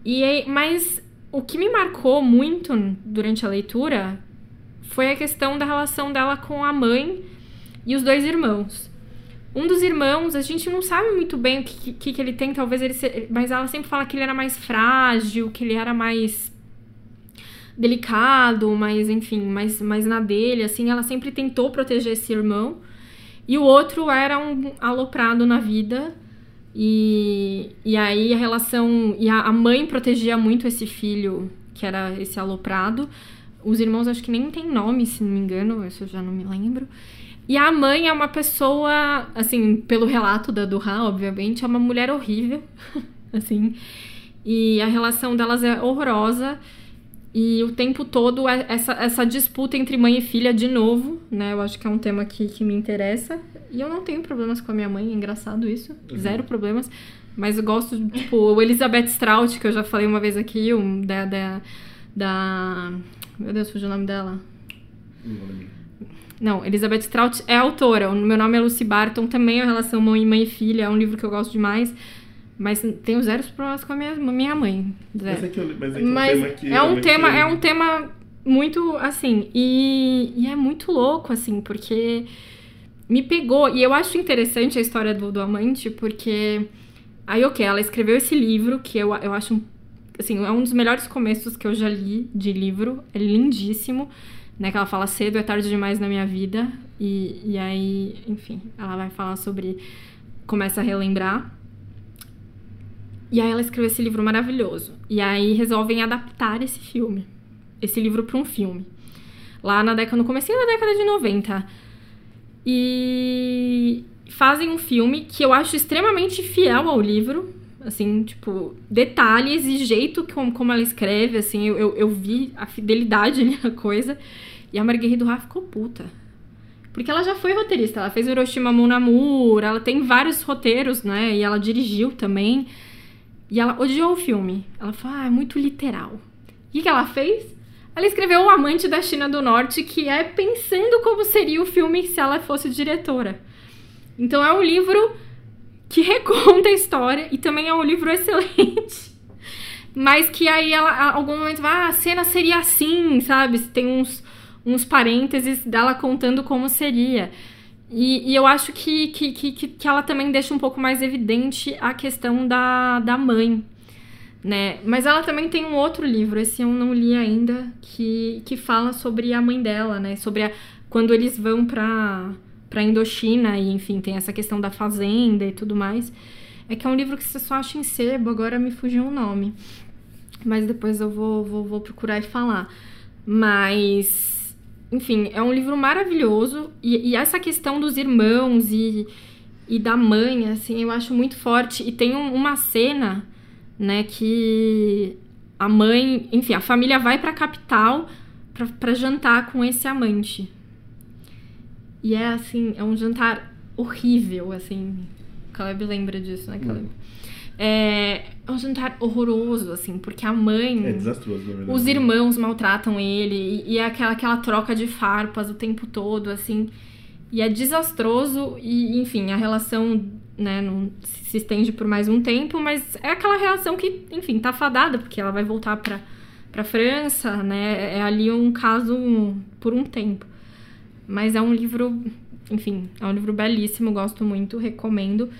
E aí, mas o que me marcou muito durante a leitura foi a questão da relação dela com a mãe e os dois irmãos. Um dos irmãos, a gente não sabe muito bem o que, que, que ele tem, talvez ele se... Mas ela sempre fala que ele era mais frágil, que ele era mais delicado, mas enfim, mais, mais na dele, assim. Ela sempre tentou proteger esse irmão. E o outro era um aloprado na vida. E, e aí a relação. E a, a mãe protegia muito esse filho, que era esse aloprado. Os irmãos acho que nem tem nome, se não me engano, isso eu já não me lembro. E a mãe é uma pessoa, assim, pelo relato da Duran, obviamente, é uma mulher horrível, <laughs> assim. E a relação delas é horrorosa. E o tempo todo é essa, essa disputa entre mãe e filha de novo, né? Eu acho que é um tema que, que me interessa. E eu não tenho problemas com a minha mãe, é engraçado isso. Uhum. Zero problemas. Mas eu gosto, tipo, o Elizabeth Strout, que eu já falei uma vez aqui, um, da, da, da. Meu Deus, fugiu o nome dela. Não vou lembrar. Não, Elizabeth Strout é autora. O meu nome é Lucy Barton, também é relação mãe, mãe e filha, é um livro que eu gosto demais. Mas tenho zero problemas com a minha, minha mãe. Zero. Mas é, que, eu, mas é, que mas um tema que é um tema, é um tema muito assim. E, e é muito louco, assim, porque me pegou. E eu acho interessante a história do, do amante, porque. Aí, ok, ela escreveu esse livro, que eu, eu acho. Assim, é um dos melhores começos que eu já li de livro. É lindíssimo né? Que ela fala cedo é tarde demais na minha vida. E, e aí, enfim, ela vai falar sobre. Começa a relembrar. E aí ela escreveu esse livro maravilhoso. E aí resolvem adaptar esse filme. Esse livro para um filme. Lá na década, no começo da década de 90. E fazem um filme que eu acho extremamente fiel ao livro. Assim, tipo, detalhes e jeito como, como ela escreve, assim, eu, eu, eu vi a fidelidade ali na coisa. E a Marguerite Duras ficou puta. Porque ela já foi roteirista, ela fez Hiroshima Mon Amour, ela tem vários roteiros, né? E ela dirigiu também. E ela odiou o filme. Ela falou, ah, é muito literal. O que, ela fez? Ela escreveu O Amante da China do Norte, que é pensando como seria o filme se ela fosse diretora. Então é um livro que <laughs> reconta a história e também é um livro excelente <laughs> Mas que aí ela, algum momento vai, ah, a cena seria assim, sabe? Tem uns, uns parênteses dela contando como seria. E, e eu acho que, que, que, que ela também deixa um pouco mais evidente a questão da, da mãe, né? Mas ela também tem um outro livro, esse eu não li ainda, que, que fala sobre a mãe dela, né? Sobre a, quando eles vão pra, pra Indochina e, enfim, tem essa questão da fazenda e tudo mais. É que é um livro que você só acha em sebo, agora me fugiu o nome. Mas depois eu vou, vou, vou procurar e falar. Mas, enfim, é um livro maravilhoso. E, e essa questão dos irmãos e, e da mãe, assim, eu acho muito forte. E tem um, uma cena, né, que a mãe, enfim, a família vai pra capital pra, pra jantar com esse amante. E é assim, é um jantar horrível, assim. Caleb lembra disso, né, Caleb? É, é um jantar horroroso, assim, porque a mãe. É desastroso, na verdade. Os irmãos maltratam ele, e, e é aquela, aquela troca de farpas o tempo todo, assim. E é desastroso, e enfim, a relação, né, não se estende por mais um tempo, mas é aquela relação que, enfim, tá fadada, porque ela vai voltar pra, pra França, né? É ali um caso por um tempo. Mas é um livro, enfim, é um livro belíssimo, gosto muito, recomendo.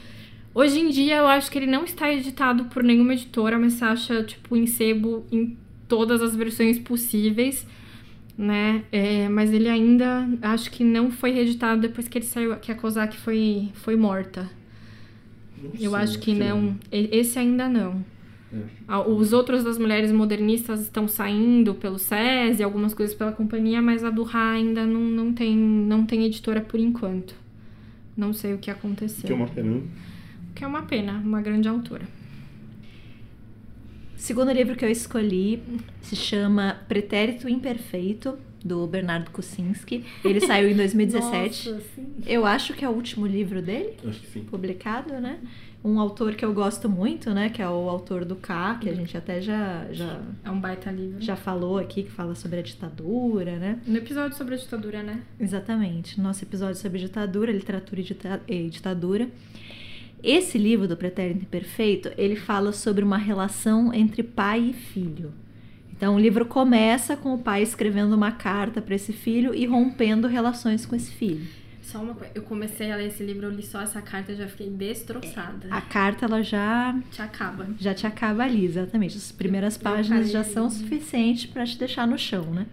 Hoje em dia eu acho que ele não está editado por nenhuma editora, mas você acha, tipo, em sebo em todas as versões possíveis, né? É, mas ele ainda acho que não foi reeditado depois que ele saiu, que a Kozak foi, foi morta. Não Eu sei, acho que sei não. Esse ainda não. É. Os outros das mulheres modernistas estão saindo pelo SESI, algumas coisas pela companhia, mas a do Ra ainda não, não, tem, não tem editora por enquanto. Não sei o que aconteceu. Que é uma pena. O que é uma pena, uma grande autora. O segundo livro que eu escolhi se chama Pretérito Imperfeito, do Bernardo Kucinski. Ele <laughs> saiu em 2017. Nossa, sim. Eu acho que é o último livro dele, Acho que sim. publicado, né? Um autor que eu gosto muito, né? Que é o autor do K, que a gente até já, já, É um baita livro. já falou aqui, que fala sobre a ditadura, né? No episódio sobre a ditadura, né? Exatamente. Nosso episódio sobre ditadura, literatura e ditadura. Esse livro do Pretérito Imperfeito, ele fala sobre uma relação entre pai e filho. Então, o livro começa com o pai escrevendo uma carta para esse filho e rompendo relações com esse filho. Só uma coisa. Eu comecei a ler esse livro, eu li só essa carta e já fiquei destroçada. A carta, ela já, Te acaba. já te acaba ali, exatamente. As primeiras Eu páginas parei já são suficientes para te deixar no chão, né?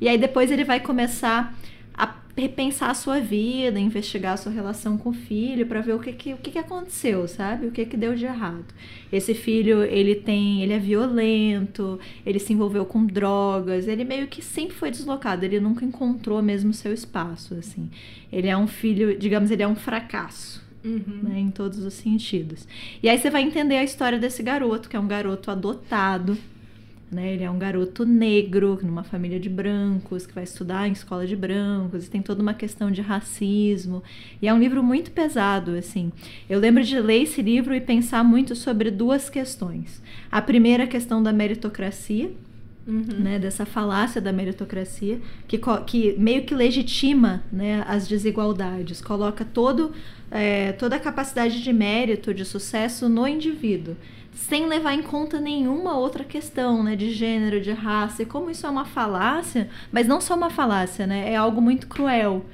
E aí depois ele vai começar a repensar a sua vida, investigar a sua relação com o filho para ver o que que, o que que aconteceu, sabe? O que que deu de errado. Esse filho, ele tem, ele é violento, ele se envolveu com drogas, ele meio que sempre foi deslocado, ele nunca encontrou mesmo seu espaço, assim. Ele é um filho, digamos, ele é um fracasso Uhum. né, em todos os sentidos. E aí você vai entender a história desse garoto, que é um garoto adotado, né? Ele é um garoto negro, numa família de brancos, que vai estudar em escola de brancos, e tem toda uma questão de racismo. E é um livro muito pesado, assim. Eu lembro de ler esse livro e pensar muito sobre duas questões. A primeira a questão da meritocracia, Uhum. né, dessa falácia da meritocracia, que, que meio que legitima né, as desigualdades, coloca todo, é, toda a capacidade de mérito, de sucesso no indivíduo, sem levar em conta nenhuma outra questão né, de gênero, de raça, e como isso é uma falácia, mas não só uma falácia, né, é algo muito cruel.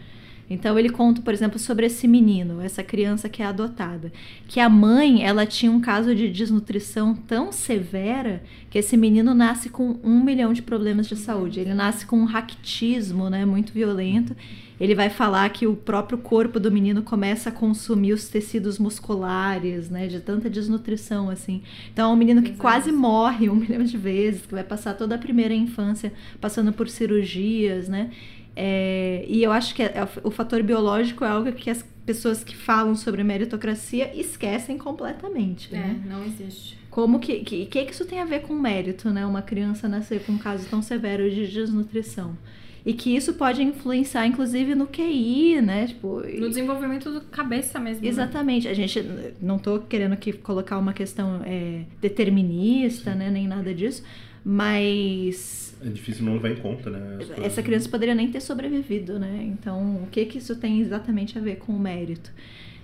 Então ele conta, por exemplo, sobre esse menino, essa criança que é adotada, que a mãe ela tinha um caso de desnutrição tão severa que esse menino nasce com um milhão de problemas de saúde. Ele nasce com um raquitismo, né, muito violento. Ele vai falar que o próprio corpo do menino começa a consumir os tecidos musculares, né, de tanta desnutrição assim. Então é um menino que Exato. quase morre um <laughs> milhão de vezes, que vai passar toda a primeira infância passando por cirurgias, né? É, e eu acho que é- o fator biológico é algo que as pessoas que falam sobre meritocracia esquecem completamente. É, Né? não existe. Como que, que, que que isso tem a ver com mérito, né? Uma criança nascer com um caso tão severo de desnutrição. E que isso pode influenciar, inclusive, no QI, né? Tipo, No desenvolvimento do cabeça mesmo. né? Exatamente. A gente não tô querendo aqui colocar uma questão é, determinista, né? Nem nada disso. Mas É difícil não levar em conta, né? coisas. essa criança poderia nem ter sobrevivido, né? Então, o que que isso tem exatamente a ver com o mérito?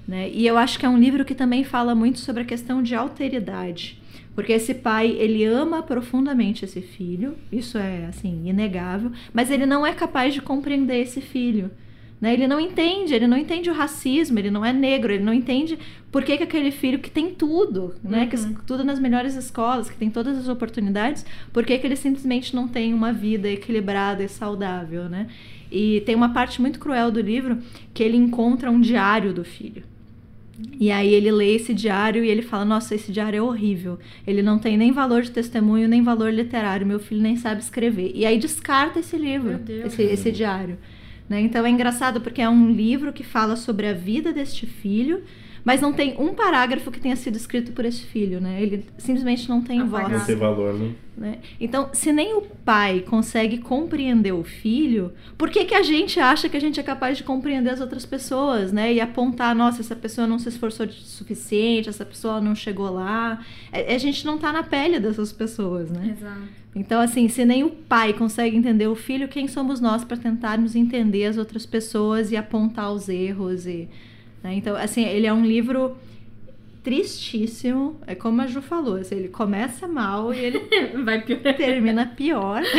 Né? E eu acho que é um livro que também fala muito sobre a questão de alteridade. Porque esse pai, ele ama profundamente esse filho, isso é, assim, inegável, mas ele não é capaz de compreender esse filho. Né? Ele não entende, ele não entende o racismo, ele não é negro, ele não entende por que, que aquele filho que tem tudo, né? Uhum. Que tudo nas melhores escolas, que tem todas as oportunidades, por que, que ele simplesmente não tem uma vida equilibrada e saudável, né? E tem uma parte muito cruel do livro que ele encontra um diário do filho. E aí ele lê esse diário e ele fala: Nossa, esse diário é horrível. Ele não tem nem valor de testemunho, nem valor literário. Meu filho nem sabe escrever. E aí descarta esse livro, esse, esse diário. Né? Então é engraçado porque é um livro que fala sobre a vida deste filho, mas não tem um parágrafo que tenha sido escrito por esse filho, né? Ele simplesmente não tem Apagado. Não voz. tem valor, né? né? Então, se nem o pai consegue compreender o filho, por que, que a gente acha que a gente é capaz de compreender as outras pessoas, né? E apontar, nossa, essa pessoa não se esforçou de suficiente, essa pessoa não chegou lá. É- A gente não tá na pele dessas pessoas, né? Exato. Então, assim, se nem o pai consegue entender o filho, quem somos nós para tentarmos entender as outras pessoas e apontar os erros e né? então, assim, ele é um livro tristíssimo, é como a Ju falou, assim, ele começa mal e ele <laughs> Vai piorar. termina pior. <laughs>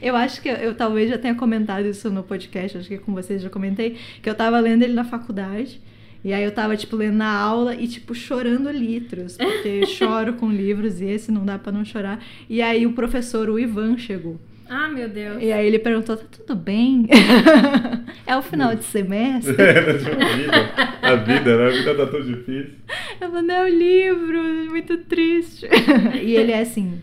Eu acho que eu, eu talvez já tenha comentado isso no podcast, acho que com vocês já comentei, que eu tava lendo ele na faculdade. E aí eu tava, tipo, lendo na aula e, tipo, chorando litros, porque eu <laughs> choro com livros e esse não dá pra não chorar. E aí o professor, o Ivan, chegou. Ah, meu Deus. E aí ele perguntou, tá tudo bem? <laughs> é o final de semestre? <laughs> É, a vida, a vida, né? A vida tá tão difícil. Eu falei, é o livro, muito triste. <laughs> e ele é assim,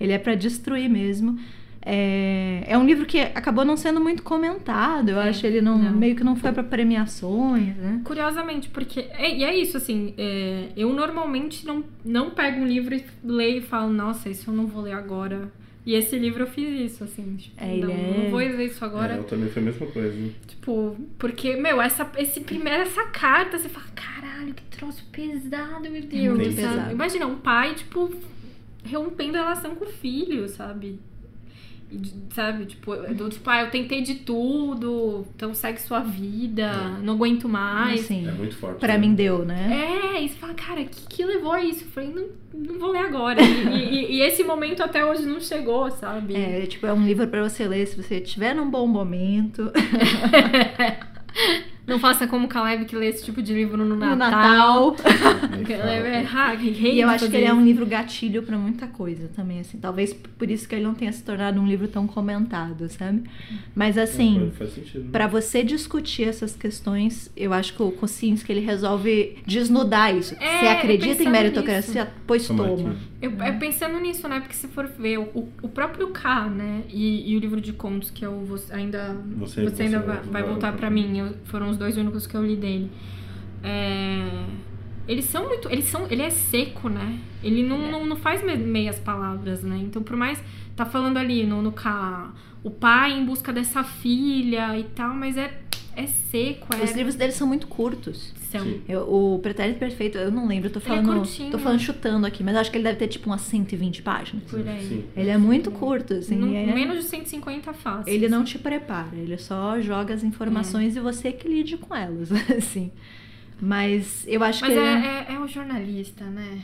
ele é pra destruir mesmo. É, é um livro que acabou não sendo muito comentado, eu É, acho ele não, não. meio que não foi pra premiações, né? Curiosamente, porque. é- E é isso, assim. é, eu normalmente não, não pego um livro e leio e falo, nossa, isso eu não vou ler agora. E esse livro eu fiz isso, assim. Tipo, É, não, é- não vou ler isso agora. É, eu também foi a mesma coisa. Tipo, porque, meu, essa, esse primeiro, essa carta, você fala, caralho, que troço pesado, meu Deus. muito sabe? pesado. Imagina, um pai, tipo, rompendo a relação com o filho, sabe? De- Sabe, tipo, do tipo, ah, eu tentei de tudo, então segue sua vida, não aguento mais. Assim, É muito forte. pra né? mim deu, né? É, e você fala, cara, o que, que levou a isso? Eu falei, não, não vou ler agora. E, e- e esse momento até hoje não chegou, sabe? É, tipo, é um livro pra você ler se você estiver num bom momento. <laughs> Não faça como o Caleb que lê esse tipo de livro no No Natal. Natal. <laughs> Nem Que fala. é, ah, rei E eu acho que ele é um livro gatilho pra muita coisa também, assim. Talvez por isso que ele não tenha se tornado um livro tão comentado, sabe? Mas assim, É, faz sentido. né? Pra você discutir essas questões, eu acho que o Kosinski ele resolve desnudar isso. É, você acredita em meritocracia? Pois Toma toma. Eu, é pensando nisso, né? Porque se for ver o, o- próprio K, né? E, e o livro de contos que eu vou- ainda. Você- Você, ainda você vai, vai- voltar pra mim. eu- foram os dois únicos que eu li dele. É, eles são muito. Eles são. Ele é seco, né? Ele não, não, não faz me- meias palavras, né? Então, por mais. Tá falando ali no, no K. O pai em busca dessa filha e tal, mas é, é seco, é. Os livros dele são muito curtos. Eu- o Pretérito Perfeito, eu não lembro, eu tô Ele é falando. curtinho. tô falando chutando aqui, mas acho que ele deve ter tipo umas 120 páginas. Por aí. Sim. Ele é muito curto, assim. Não- é- Menos de 150 fácil. Ele não te prepara, ele só joga as informações e você que lide com elas, <laughs> assim. Mas eu acho Mas que. é, ele- é, é o jornalista, né?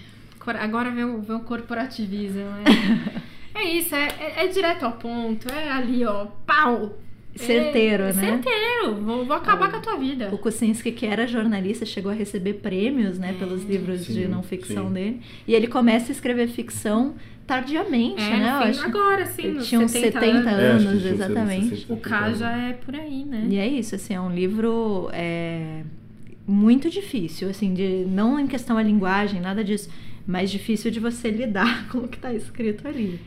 Agora vê o, vê o corporativismo, né? <laughs> é isso, é, é, é direto ao ponto, é ali, ó, pau! Certeiro, é, né? Certeiro, vou, vou acabar É. com a tua vida. O Kucinski, que era jornalista, chegou a receber prêmios, né, pelos livros de Sim, não ficção sim. dele. E ele começa a escrever ficção tardiamente, É, né? Acho. agora, sim, Ele tinha uns 70, 70 anos. É, anos, exatamente. 60, O K já é por aí, né? E é isso, assim, é um livro é, muito difícil, assim, de não em questão a linguagem, nada disso, mas difícil de você <laughs> lidar com o que está escrito ali.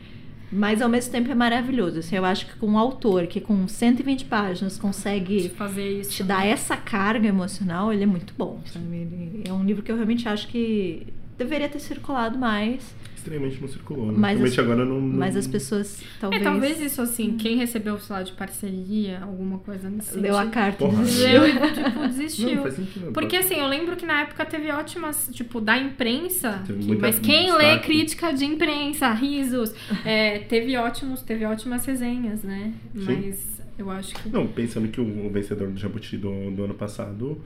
Mas ao mesmo tempo é maravilhoso. Assim, eu acho que com um autor que com 120 páginas consegue fazer isso. te dar essa carga emocional, ele é muito bom. Sabe? É um livro que eu realmente acho que deveria ter circulado mais, Extremamente não circulou, né? Mas Realmente as- agora não, não... mas as pessoas talvez, É, talvez isso assim, quem recebeu, sei lá, de parceria, alguma coisa nesse leu a carta leu e, <laughs> tipo, desistiu. Não, faz sentido. Porque assim, eu lembro que na época teve ótimas, tipo, da imprensa. Que- mas quem lê destaque. crítica de imprensa, risos, <laughs> é, teve ótimos, teve ótimas resenhas, né? Sim. Mas Eu acho que. Não, pensando que o, o vencedor do Jabuti do, do ano passado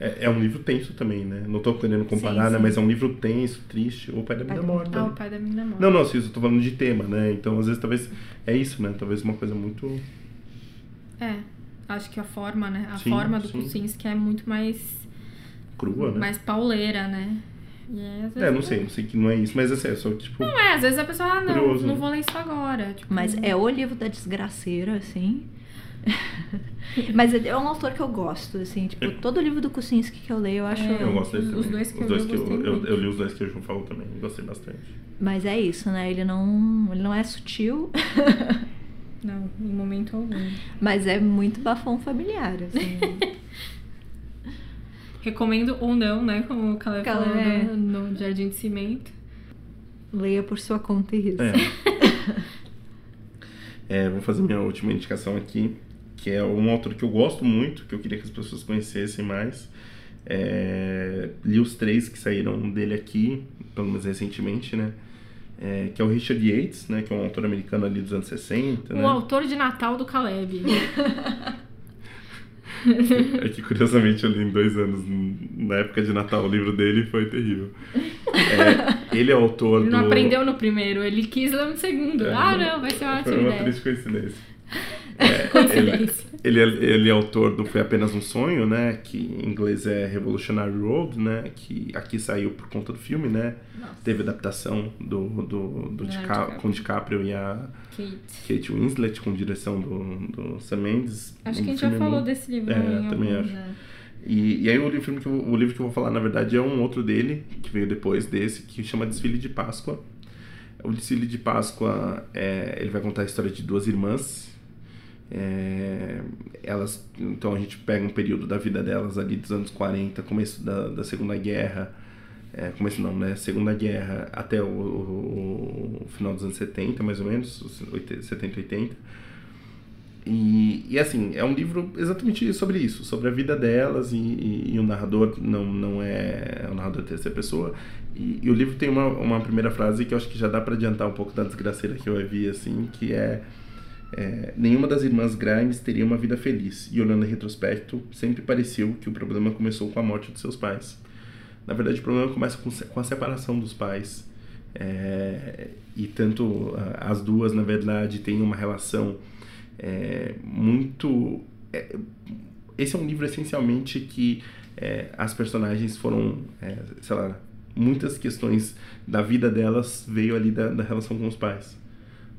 é, é um livro tenso também, né? Não tô querendo comparar, Sim, né? sim. Mas é um livro tenso, triste. O Pai da Menina Morta. Ah, né? o pai da menina morta. Não, não, assim, eu tô falando de tema, né? Então, às vezes, talvez é isso, né? Talvez uma coisa muito. É. Acho que a forma, né? A Sim, forma do. Kucinski é muito mais. crua, né? mais pauleira, né? E É, não sei, não sei que não é isso, mas assim, é só tipo. Não é, às vezes a pessoa, ah, não, Curioso, não né? vou ler isso agora. Tipo, Mas é o livro da desgraceira, assim. <laughs> Mas é um autor que eu gosto, assim, tipo, todo livro do Kucinski que eu leio eu acho. É, Eu gosto dele Os também. dois que os eu dois li, que eu eu, eu, eu li os dois que o João falou também, gostei bastante. Mas é isso, né? Ele não, ele não é sutil, <laughs> Não, em momento algum. mas é muito bafão familiar, assim. <laughs> Recomendo ou não, né? Como o Caleb Caleb, falou é. no, no Jardim de Cimento. Leia por sua conta e risco. É. é, vou fazer minha última indicação aqui, que é um autor que eu gosto muito, que eu queria que as pessoas conhecessem mais. É, li os três que saíram dele aqui, pelo menos recentemente, né? É, que é o Richard Yates, né? Que é um autor americano ali dos anos 60, O né? autor de Natal do Caleb. <laughs> É que curiosamente eu li em dois anos, na época de Natal, o livro dele foi terrível. É, ele é autor Ele não do... aprendeu no primeiro, ele quis ler no segundo. É, ah, não, vai ser uma Foi ótima uma ideia. triste coincidência. É. Ele, ele, é, ele é autor do Foi Apenas um Sonho, né? Que em inglês é Revolutionary Road, né? Que aqui saiu por conta do filme, né? Nossa. Teve adaptação do, do, do Leonardo Dica- DiCaprio. com DiCaprio e a Kate. Kate Winslet, com direção do, do Sam Mendes. Acho que Um a gente já falou muito- desse livro É, também acho. né? E, e aí o livro, que eu, o livro que eu vou falar, na verdade, é um outro dele, que veio depois desse, que chama Desfile de Páscoa. O Desfile de Páscoa, é, ele vai contar a história de duas irmãs. É, elas, então a gente pega um período da vida delas ali dos anos 40, começo da, da Segunda Guerra, é, começo não, né? Segunda Guerra até o, o- o final dos anos 70, mais ou menos, os 80, 70, 80. E, e assim, é um livro exatamente sobre isso, sobre a vida delas, e, e- e o narrador não, não é, um narrador terceira pessoa. E, e o livro tem uma, uma primeira frase que eu acho que já dá para adiantar um pouco da desgraceira que eu vi, assim, que é, é, Nenhuma das irmãs Grimes teria uma vida feliz, e olhando em retrospecto, sempre pareceu que o problema começou com a morte de seus pais. Na verdade, o problema começa com, com a separação dos pais. É, e tanto as duas, na verdade, têm uma relação é, muito. é, esse é um livro essencialmente que é, as personagens foram, é, sei lá, muitas questões da vida delas veio ali da, da relação com os pais.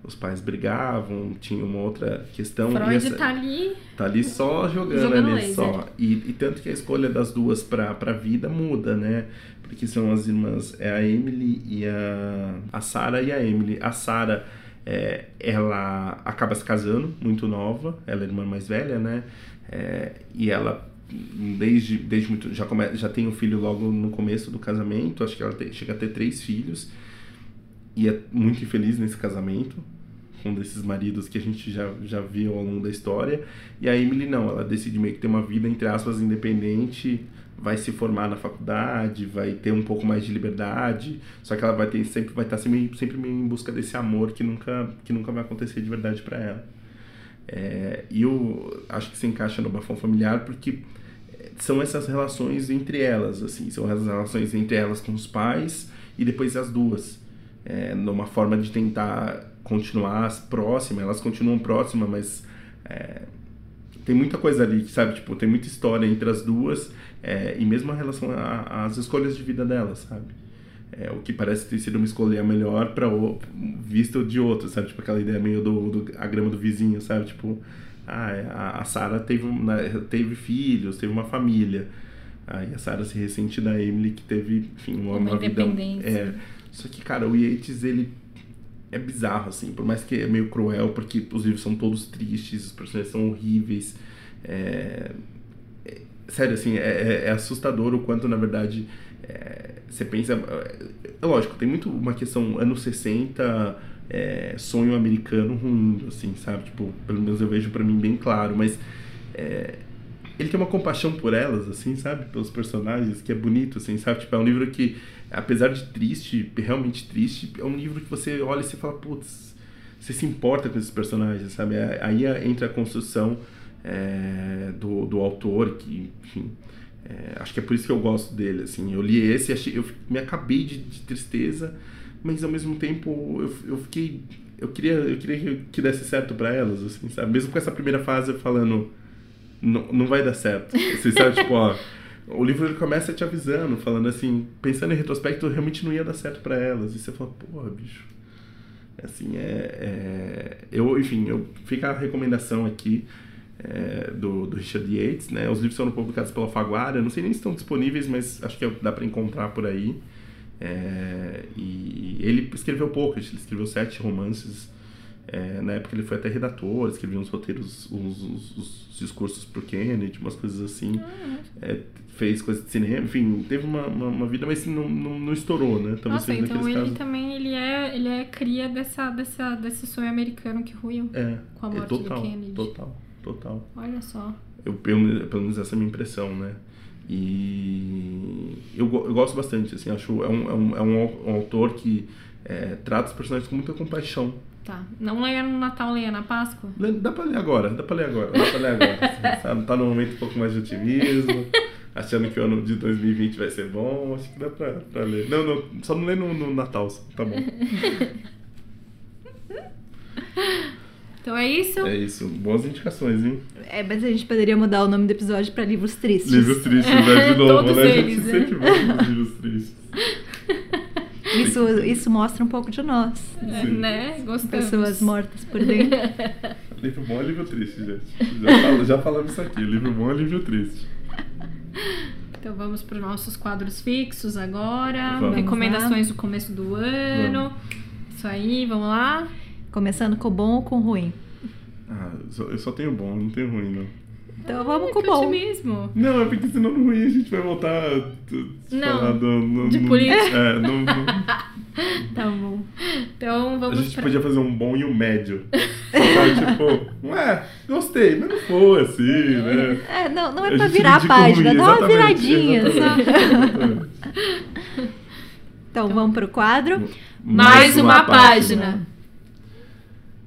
Os pais brigavam, tinha uma outra questão. Freud essa- tá ali. Tá ali só jogando, Jogando ali, laser. só. E, e tanto que a escolha das duas pra, pra vida muda, né? Porque são as irmãs, é a Emily e a... A Sarah e a Emily. A Sarah, é, ela acaba se casando muito nova, ela é a irmã mais velha, né? É, e ela, desde, desde muito... Já, come, já tem um filho logo no começo do casamento, acho que ela tem- chega a ter três filhos. E é muito infeliz nesse casamento um desses maridos que a gente já, já viu ao longo da história. E a Emily não, ela decide meio que ter uma vida, entre aspas, independente, vai se formar na faculdade, vai ter um pouco mais de liberdade, só que ela vai ter, sempre vai estar sempre, sempre em busca desse amor que nunca, que nunca vai acontecer de verdade para ela. É, e eu acho que se encaixa no bafão familiar porque são essas relações entre elas, assim, são as relações entre elas com os pais e depois as duas é, numa forma de tentar continuar próxima, elas continuam próximas, mas é, tem muita coisa ali, sabe? Tipo, tem muita história entre as duas é, e mesmo a relação às escolhas de vida delas, sabe? É, o que parece ter sido uma escolha melhor para vista de outro, sabe? Tipo aquela ideia meio do, do a grama do vizinho, sabe? Tipo, ah, é, a, a Sarah teve, né, teve filhos, teve uma família. Aí a Sarah se ressente da Emily que teve, enfim, uma, Uma uma vida. independência. É, só que, cara, o Yates, ele é bizarro, assim, por mais que é meio cruel, porque os livros são todos tristes, os personagens são horríveis. É, é- sério, assim, é, é- é assustador o quanto, na verdade, é, você pensa. É, é lógico, tem muito uma questão anos 60, é, sonho americano ruim, assim, sabe? Tipo, pelo menos eu vejo pra mim bem claro, mas. ele tem uma compaixão por elas, assim, sabe? Pelos personagens, que é bonito, assim, sabe? Tipo, é um livro que, apesar de triste, realmente triste, é um livro que você olha e você fala, putz, você se importa com esses personagens, sabe? Aí entra a construção é, do, do autor, que, enfim, é, acho que é por isso que eu gosto dele, assim. Eu li esse, achei, eu me acabei de, de tristeza, mas ao mesmo tempo eu, eu fiquei eu queria eu queria que desse certo para elas assim sabe mesmo com essa primeira fase falando não, não vai dar certo você sabe <laughs> tipo ó o livro ele começa te avisando falando assim pensando em retrospecto realmente não ia dar certo para elas e você fala porra bicho assim é, é eu enfim eu fica a recomendação aqui é, do, do Richard Yates, né? Os livros foram publicados pela Faguara, não sei nem se estão disponíveis, mas acho que dá para encontrar por aí. É, e ele escreveu pouco, ele escreveu sete romances. É, na época ele foi até redator, escrevia uns roteiros, uns, uns, uns discursos pro Kennedy, umas coisas assim. Ah, é, fez coisas de cinema, enfim, teve uma, uma, uma vida, mas não, não, não, estourou, né? Talvez Nossa, então ele casos... também ele é, ele é cria dessa, dessa, desse sonho americano que ruiu é, com a morte é total, do Kennedy. Total, total. Olha só. Eu, pelo, pelo menos essa é a minha impressão, né? E eu, eu gosto bastante, assim, acho é um, é um, é um, autor que é, trata os personagens com muita compaixão. Tá. Não leia no Natal, leia na Páscoa? Dá pra ler agora, dá pra ler agora, dá pra ler agora. <laughs> sabe? Tá num momento um pouco mais de otimismo, achando que o ano de 2020 vai ser bom, acho que dá pra, pra ler. Não, não, só não lê no, no Natal, tá bom. Então é isso? É isso. Boas indicações, hein? É, mas a gente poderia mudar o nome do episódio pra Livros Tristes. Livros Tristes, né? De <laughs> novo, Todos né? Eles, a gente né? sempre livros tristes. Isso, isso mostra um pouco de nós. Sim. Né? Gostamos. Pessoas mortas por dentro. <laughs> livro bom é livro triste, gente. Já, falo, já falamos isso aqui. Livro bom é livro triste. Então vamos para os nossos quadros fixos agora. Vamos Recomendações do começo do ano. Vamos. Isso aí, vamos lá. Começando com bom ou com ruim? Ah, eu só tenho bom, não tenho ruim, não. Então vamos com bom. mesmo. Não, é porque senão no ruim a gente vai voltar a não, falar do, no, de política. É, no, no... <laughs> tá bom. Então vamos A gente pra... podia fazer um bom e um médio. <laughs> tipo, ué, gostei, mas não foi assim, né? É, não, não é pra virar a página, dá uma viradinha. Exatamente. então, então vamos pro quadro. Mais, Mais uma, uma página. página.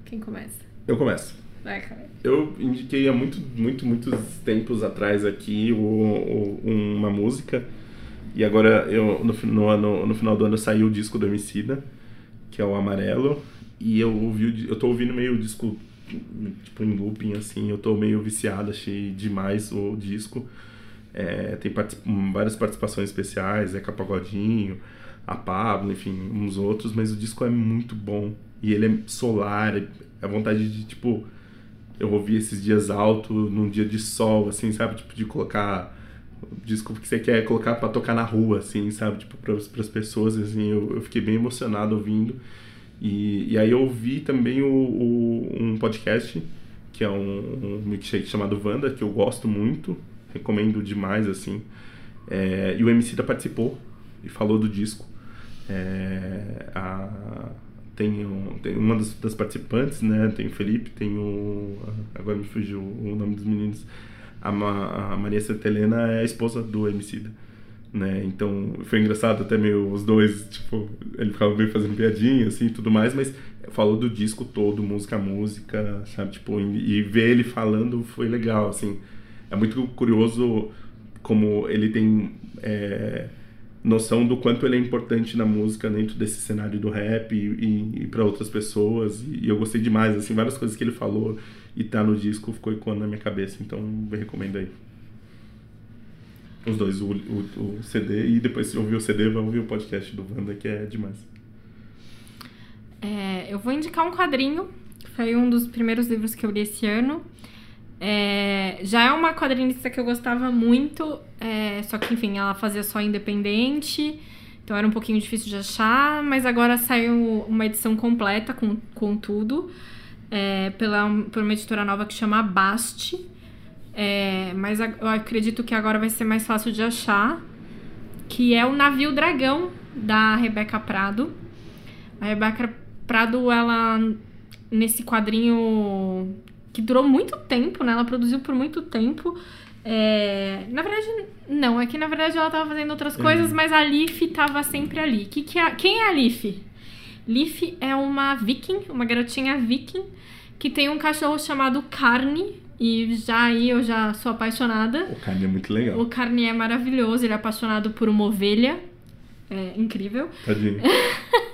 Quem começa? Eu começo. Vai, cara. Eu indiquei há muito, muito, muitos tempos atrás aqui o, o, uma música. E agora, eu, no, no, ano, no final do ano, saiu o disco do Emicida, que é o Amarelo. E eu ouvi, eu tô ouvindo meio o disco, tipo, em looping, assim. Eu tô meio viciado, achei demais o disco. É, tem particip várias participações especiais, Zeca Pagodinho, a Pablo, enfim, uns outros. Mas o disco é muito bom. E ele é solar, é a vontade de, tipo, eu ouvi esses dias alto, num dia de sol, assim, sabe? Tipo, de colocar disco que você quer colocar para tocar na rua, assim, sabe? Tipo, para as pessoas, assim, eu, eu, fiquei bem emocionado ouvindo. E, e aí eu ouvi também o, o, um podcast, que é um, um milkshake chamado Wanda, que eu gosto muito, recomendo demais, assim. É, e o MC da participou e falou do disco. É, a, tem, tem uma das, das, participantes, né? Tem o Felipe, tem o. Agora me fugiu o nome dos meninos. A, Ma, a Maria Santelena é a esposa do Emicida. Né? Então foi engraçado até meio os dois, tipo, ele ficava meio fazendo piadinha assim e tudo mais, mas falou do disco todo, música a música, sabe? Tipo, e ver ele falando foi legal, assim. É muito curioso como ele tem. É, noção do quanto ele é importante na música dentro desse cenário do rap e, e, e para outras pessoas. E, eu gostei demais, assim, várias coisas que ele falou e tá no disco ficou ecoando na minha cabeça, então eu recomendo aí. Os dois, o, o, o CD e depois se ouvir o CD, vai ouvir o podcast do Wanda, que é demais. É, eu vou indicar um quadrinho, que foi um dos primeiros livros que eu li esse ano. É, já é uma quadrinista que eu gostava muito, é, só que, enfim, ela fazia só independente, então era um pouquinho difícil de achar, mas agora saiu uma edição completa com, com tudo, é, pela, por uma editora nova que chama Bast. É, mas eu acredito que agora vai ser mais fácil de achar, que é o Navio Dragão, da Rebeca Prado. A Rebeca Prado, ela, nesse quadrinho que durou muito tempo, né? Ela produziu por muito tempo. É... Na verdade, não. É que na verdade ela tava fazendo outras coisas, mas a Leaf tava sempre ali. Que que é... Quem é a Leaf? Leaf é uma viking, uma garotinha viking, que tem um cachorro chamado Carne. E já aí eu já sou apaixonada. O Carne é muito legal. O Carne é maravilhoso, ele é apaixonado por uma ovelha. É incrível. Tadinho. <laughs>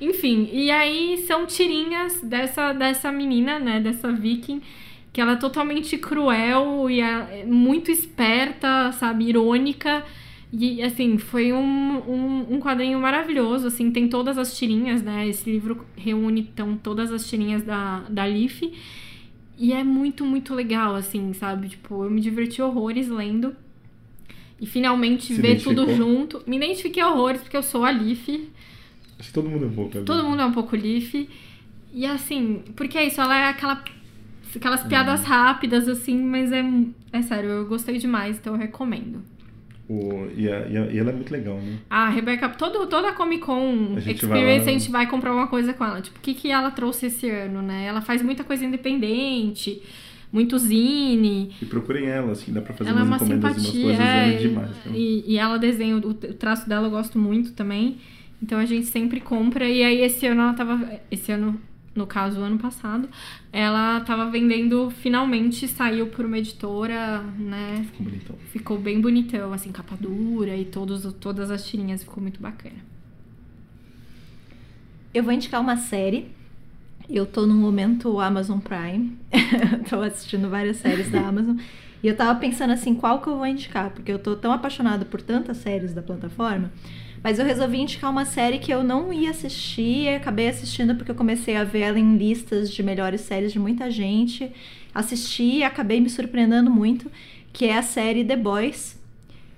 Enfim, e aí são tirinhas dessa, dessa menina, né? Dessa viking, que ela é totalmente cruel e é muito esperta, sabe? Irônica. E, assim, foi um, um, um, quadrinho maravilhoso, assim, tem todas as tirinhas, né? Esse livro reúne, então, todas as tirinhas da, da Leaf. E é muito, muito legal, assim, sabe? Tipo, eu me diverti horrores lendo. E finalmente Se ver tudo junto. Me identifiquei horrores, porque eu sou a Leaf. Acho que todo mundo é um pouco. ali. Todo mundo é um pouco Leaf. E assim, porque é isso, ela é aquela. Aquelas piadas rápidas, assim, mas é, é sério, eu gostei demais, então eu recomendo. O, e, a- e a- e ela é muito legal, né? A Rebeca, todo, toda a Comic Con A Experience, vai lá- a gente vai comprar uma coisa com ela. Tipo, o que, que ela trouxe esse ano, né? Ela faz muita coisa independente, muito zine. E procurem ela, assim, dá pra fazer ela é uma umas encomendas e umas simpatia. coisas é, ela é demais. né? e, e ela desenha, o traço dela eu gosto muito também. Então a gente sempre compra. E aí esse ano ela tava. Esse ano, no caso, o ano passado, ela tava vendendo, finalmente saiu por uma editora, né? Ficou bonitão. Ficou bem bonitão, assim, capa dura e todos, todas as tirinhas, ficou muito bacana. Eu vou indicar uma série. Eu tô no momento Amazon Prime. <laughs> tô assistindo várias séries da Amazon. E eu tava pensando assim, qual que eu vou indicar? Porque eu tô tão apaixonada por tantas séries da plataforma. Mas eu resolvi indicar uma série que eu não ia assistir e acabei assistindo porque eu comecei a ver ela em listas de melhores séries de muita gente. Assisti e acabei me surpreendendo muito, que é a série The Boys,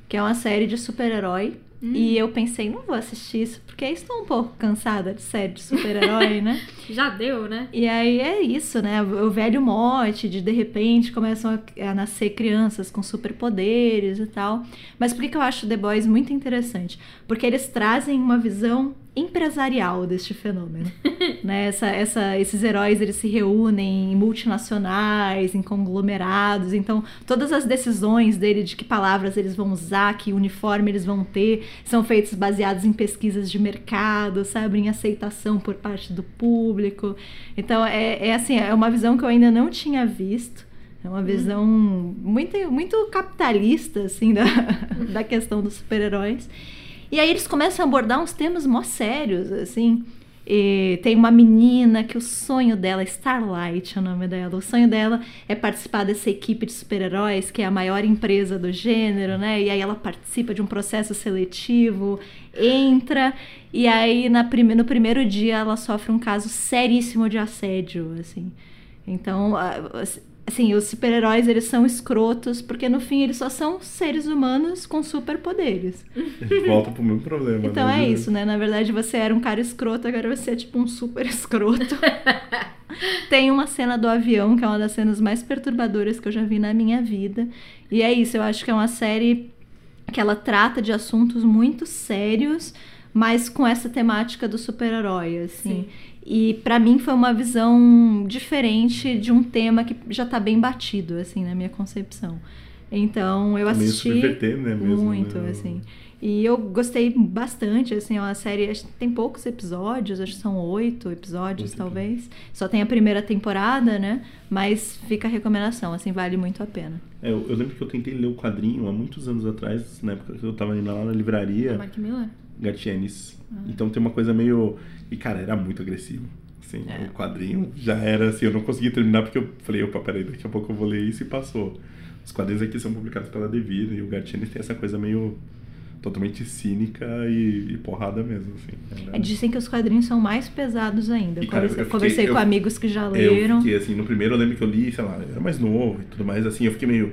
que é uma série de super-herói. E eu pensei, não vou assistir isso, porque estou um pouco cansada de série de super-herói, né? <laughs> Já deu, né? E aí é isso, né? O velho mote de de repente começam a, a nascer crianças com superpoderes e tal. Mas por que, que eu acho The Boys muito interessante? Porque eles trazem uma visão empresarial deste fenômeno. <laughs> né? essa, essa, esses heróis eles se reúnem em multinacionais, em conglomerados. Então, todas as decisões dele de que palavras eles vão usar, que uniforme eles vão ter, são feitas baseados em pesquisas de mercado, sabe? Em aceitação por parte do público. Então, é, é assim, é uma visão que eu ainda não tinha visto. É uma visão muito, muito capitalista, assim, da, <laughs> da questão dos super-heróis. E aí eles começam a abordar uns temas mó sérios, assim. E tem uma menina que o sonho dela, Starlight é o nome dela, o sonho dela é participar dessa equipe de super-heróis, que é a maior empresa do gênero, né? E aí ela participa de um processo seletivo, entra, e aí na prime no primeiro dia ela sofre um caso seríssimo de assédio, assim. Então, assim, os super-heróis eles são escrotos, porque no fim eles só são seres humanos com superpoderes. A gente volta pro mesmo problema. Então né? é isso, né? Na verdade, você era um cara escroto, agora você é tipo um super escroto. <laughs> Tem uma cena do avião, que é uma das cenas mais perturbadoras que eu já vi na minha vida. E é isso, eu acho que é uma série que ela trata de assuntos muito sérios, mas com essa temática do super-herói, assim. Sim. E pra mim foi uma visão diferente de um tema que já tá bem batido, assim, na minha concepção. Então, eu meio assisti né, mesmo, muito, né? assim. E eu gostei bastante, assim, é uma série, tem poucos episódios, acho que são oito episódios, Oito talvez. Só tem a primeira temporada, né? Mas fica a recomendação, assim, vale muito a pena. É, eu, eu lembro que eu tentei ler o quadrinho há muitos anos atrás, na época que eu tava indo lá na livraria, Mark Miller? Gatienes. Ah. Então tem uma coisa meio. E cara, era muito agressivo. Assim, É. o quadrinho já era assim, eu não consegui terminar porque eu falei, opa, peraí, daqui a pouco eu vou ler isso e passou. Os quadrinhos aqui são publicados pela Devir e o Gatienes tem essa coisa meio totalmente cínica e, e porrada mesmo, assim. Era- É, Dizem que os quadrinhos são mais pesados ainda. E, Eu cara, conversei, eu fiquei- conversei eu- com amigos que já Eu leram. fiquei assim, no primeiro eu lembro que eu li, sei lá, eu era mais novo e tudo mais, assim, eu fiquei meio.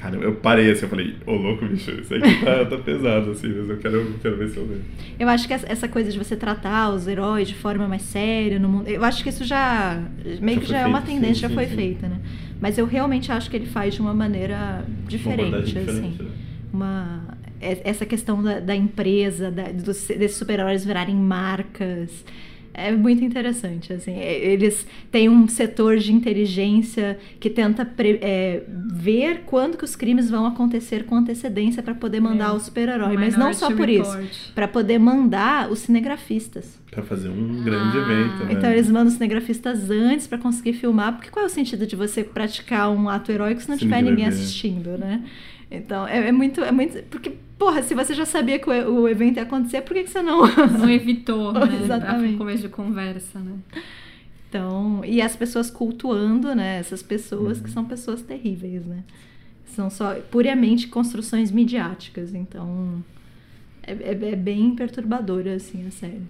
Cara, eu parei assim, eu falei, ô louco, bicho, isso aqui tá, tá pesado, assim, mas eu quero, quero ver se eu leio. Eu acho que essa coisa de você tratar os heróis de forma mais séria no mundo. Eu acho que isso já. meio Já que já é uma feito, tendência, sim, já sim, foi sim. feita, né? Mas eu realmente acho que ele faz de uma maneira Uma diferente, assim. diferente, né? Uma, é- essa questão da, da empresa, da, dos, desses super-heróis virarem marcas. É muito interessante, assim. É, Eles têm um setor de inteligência que tenta pre- é, ver quando que os crimes vão acontecer com antecedência para poder mandar É. o super-herói. Mas não só por isso para poder mandar os cinegrafistas. Pra fazer um grande Ah. evento, né? Então eles mandam cinegrafistas antes pra conseguir filmar, porque qual é o sentido de você praticar um ato heróico se não tiver ninguém assistindo, né? Então é, é muito, é muito. Porque, porra, se você já sabia que o, o evento ia acontecer, por que, que você não. Não evitou, <laughs> né? Exatamente. No começo de conversa, né? Então, e as pessoas cultuando, né? Essas pessoas Uhum. que são pessoas terríveis, né? São só puramente construções midiáticas. Então, é, é- é bem perturbadora, assim, a série.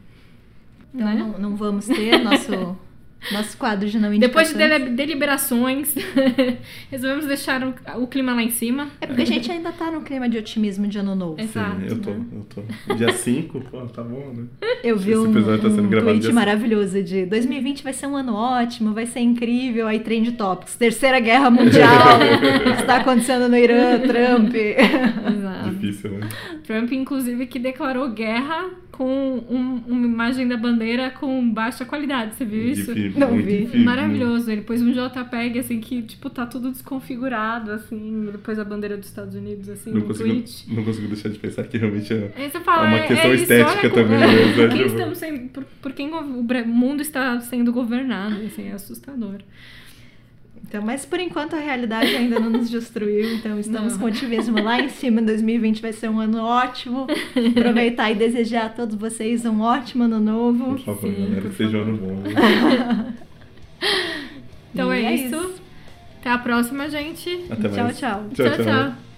Então, Né? não, não vamos ter nosso, <laughs> nosso quadro de não Depois de deliberações, <laughs> resolvemos deixar o, o clima lá em cima. É porque a gente ainda tá no clima de otimismo de ano novo. Exato, Sim, eu tô, né? eu tô. Dia 5, pô, tá bom, né? Eu vi Esse um, episódio tá sendo um gravado tweet maravilhoso de 2020 vai ser um ano ótimo, vai ser incrível, aí Trend Topics, Terceira Guerra Mundial, <laughs> está acontecendo no Irã, Trump. Exato. Difícil, né? Trump, inclusive, que declarou guerra com um- uma imagem da bandeira com baixa qualidade. Você viu isso? Não muito vi. Maravilhoso. Ele pôs um JPEG, assim, que, tipo, tá tudo desconfigurado, assim. Ele pôs a bandeira dos Estados Unidos, assim, Não no consigo, tweet. não consigo deixar de pensar que realmente é. Você fala, É uma é, questão é estética também? <laughs> Por quem estamos sendo, por, por quem o mundo está sendo governado, assim, é assustador. Então, mas por enquanto a realidade ainda não nos destruiu, então estamos Não. com otimismo lá em cima. 2020 vai ser um ano ótimo. Aproveitar e desejar a todos vocês um ótimo ano novo. Por favor, Sim, galera, por que seja um favor. ano bom. né? Então é, é isso. isso. Até a próxima, gente. Até Tchau, mais. tchau. tchau. tchau.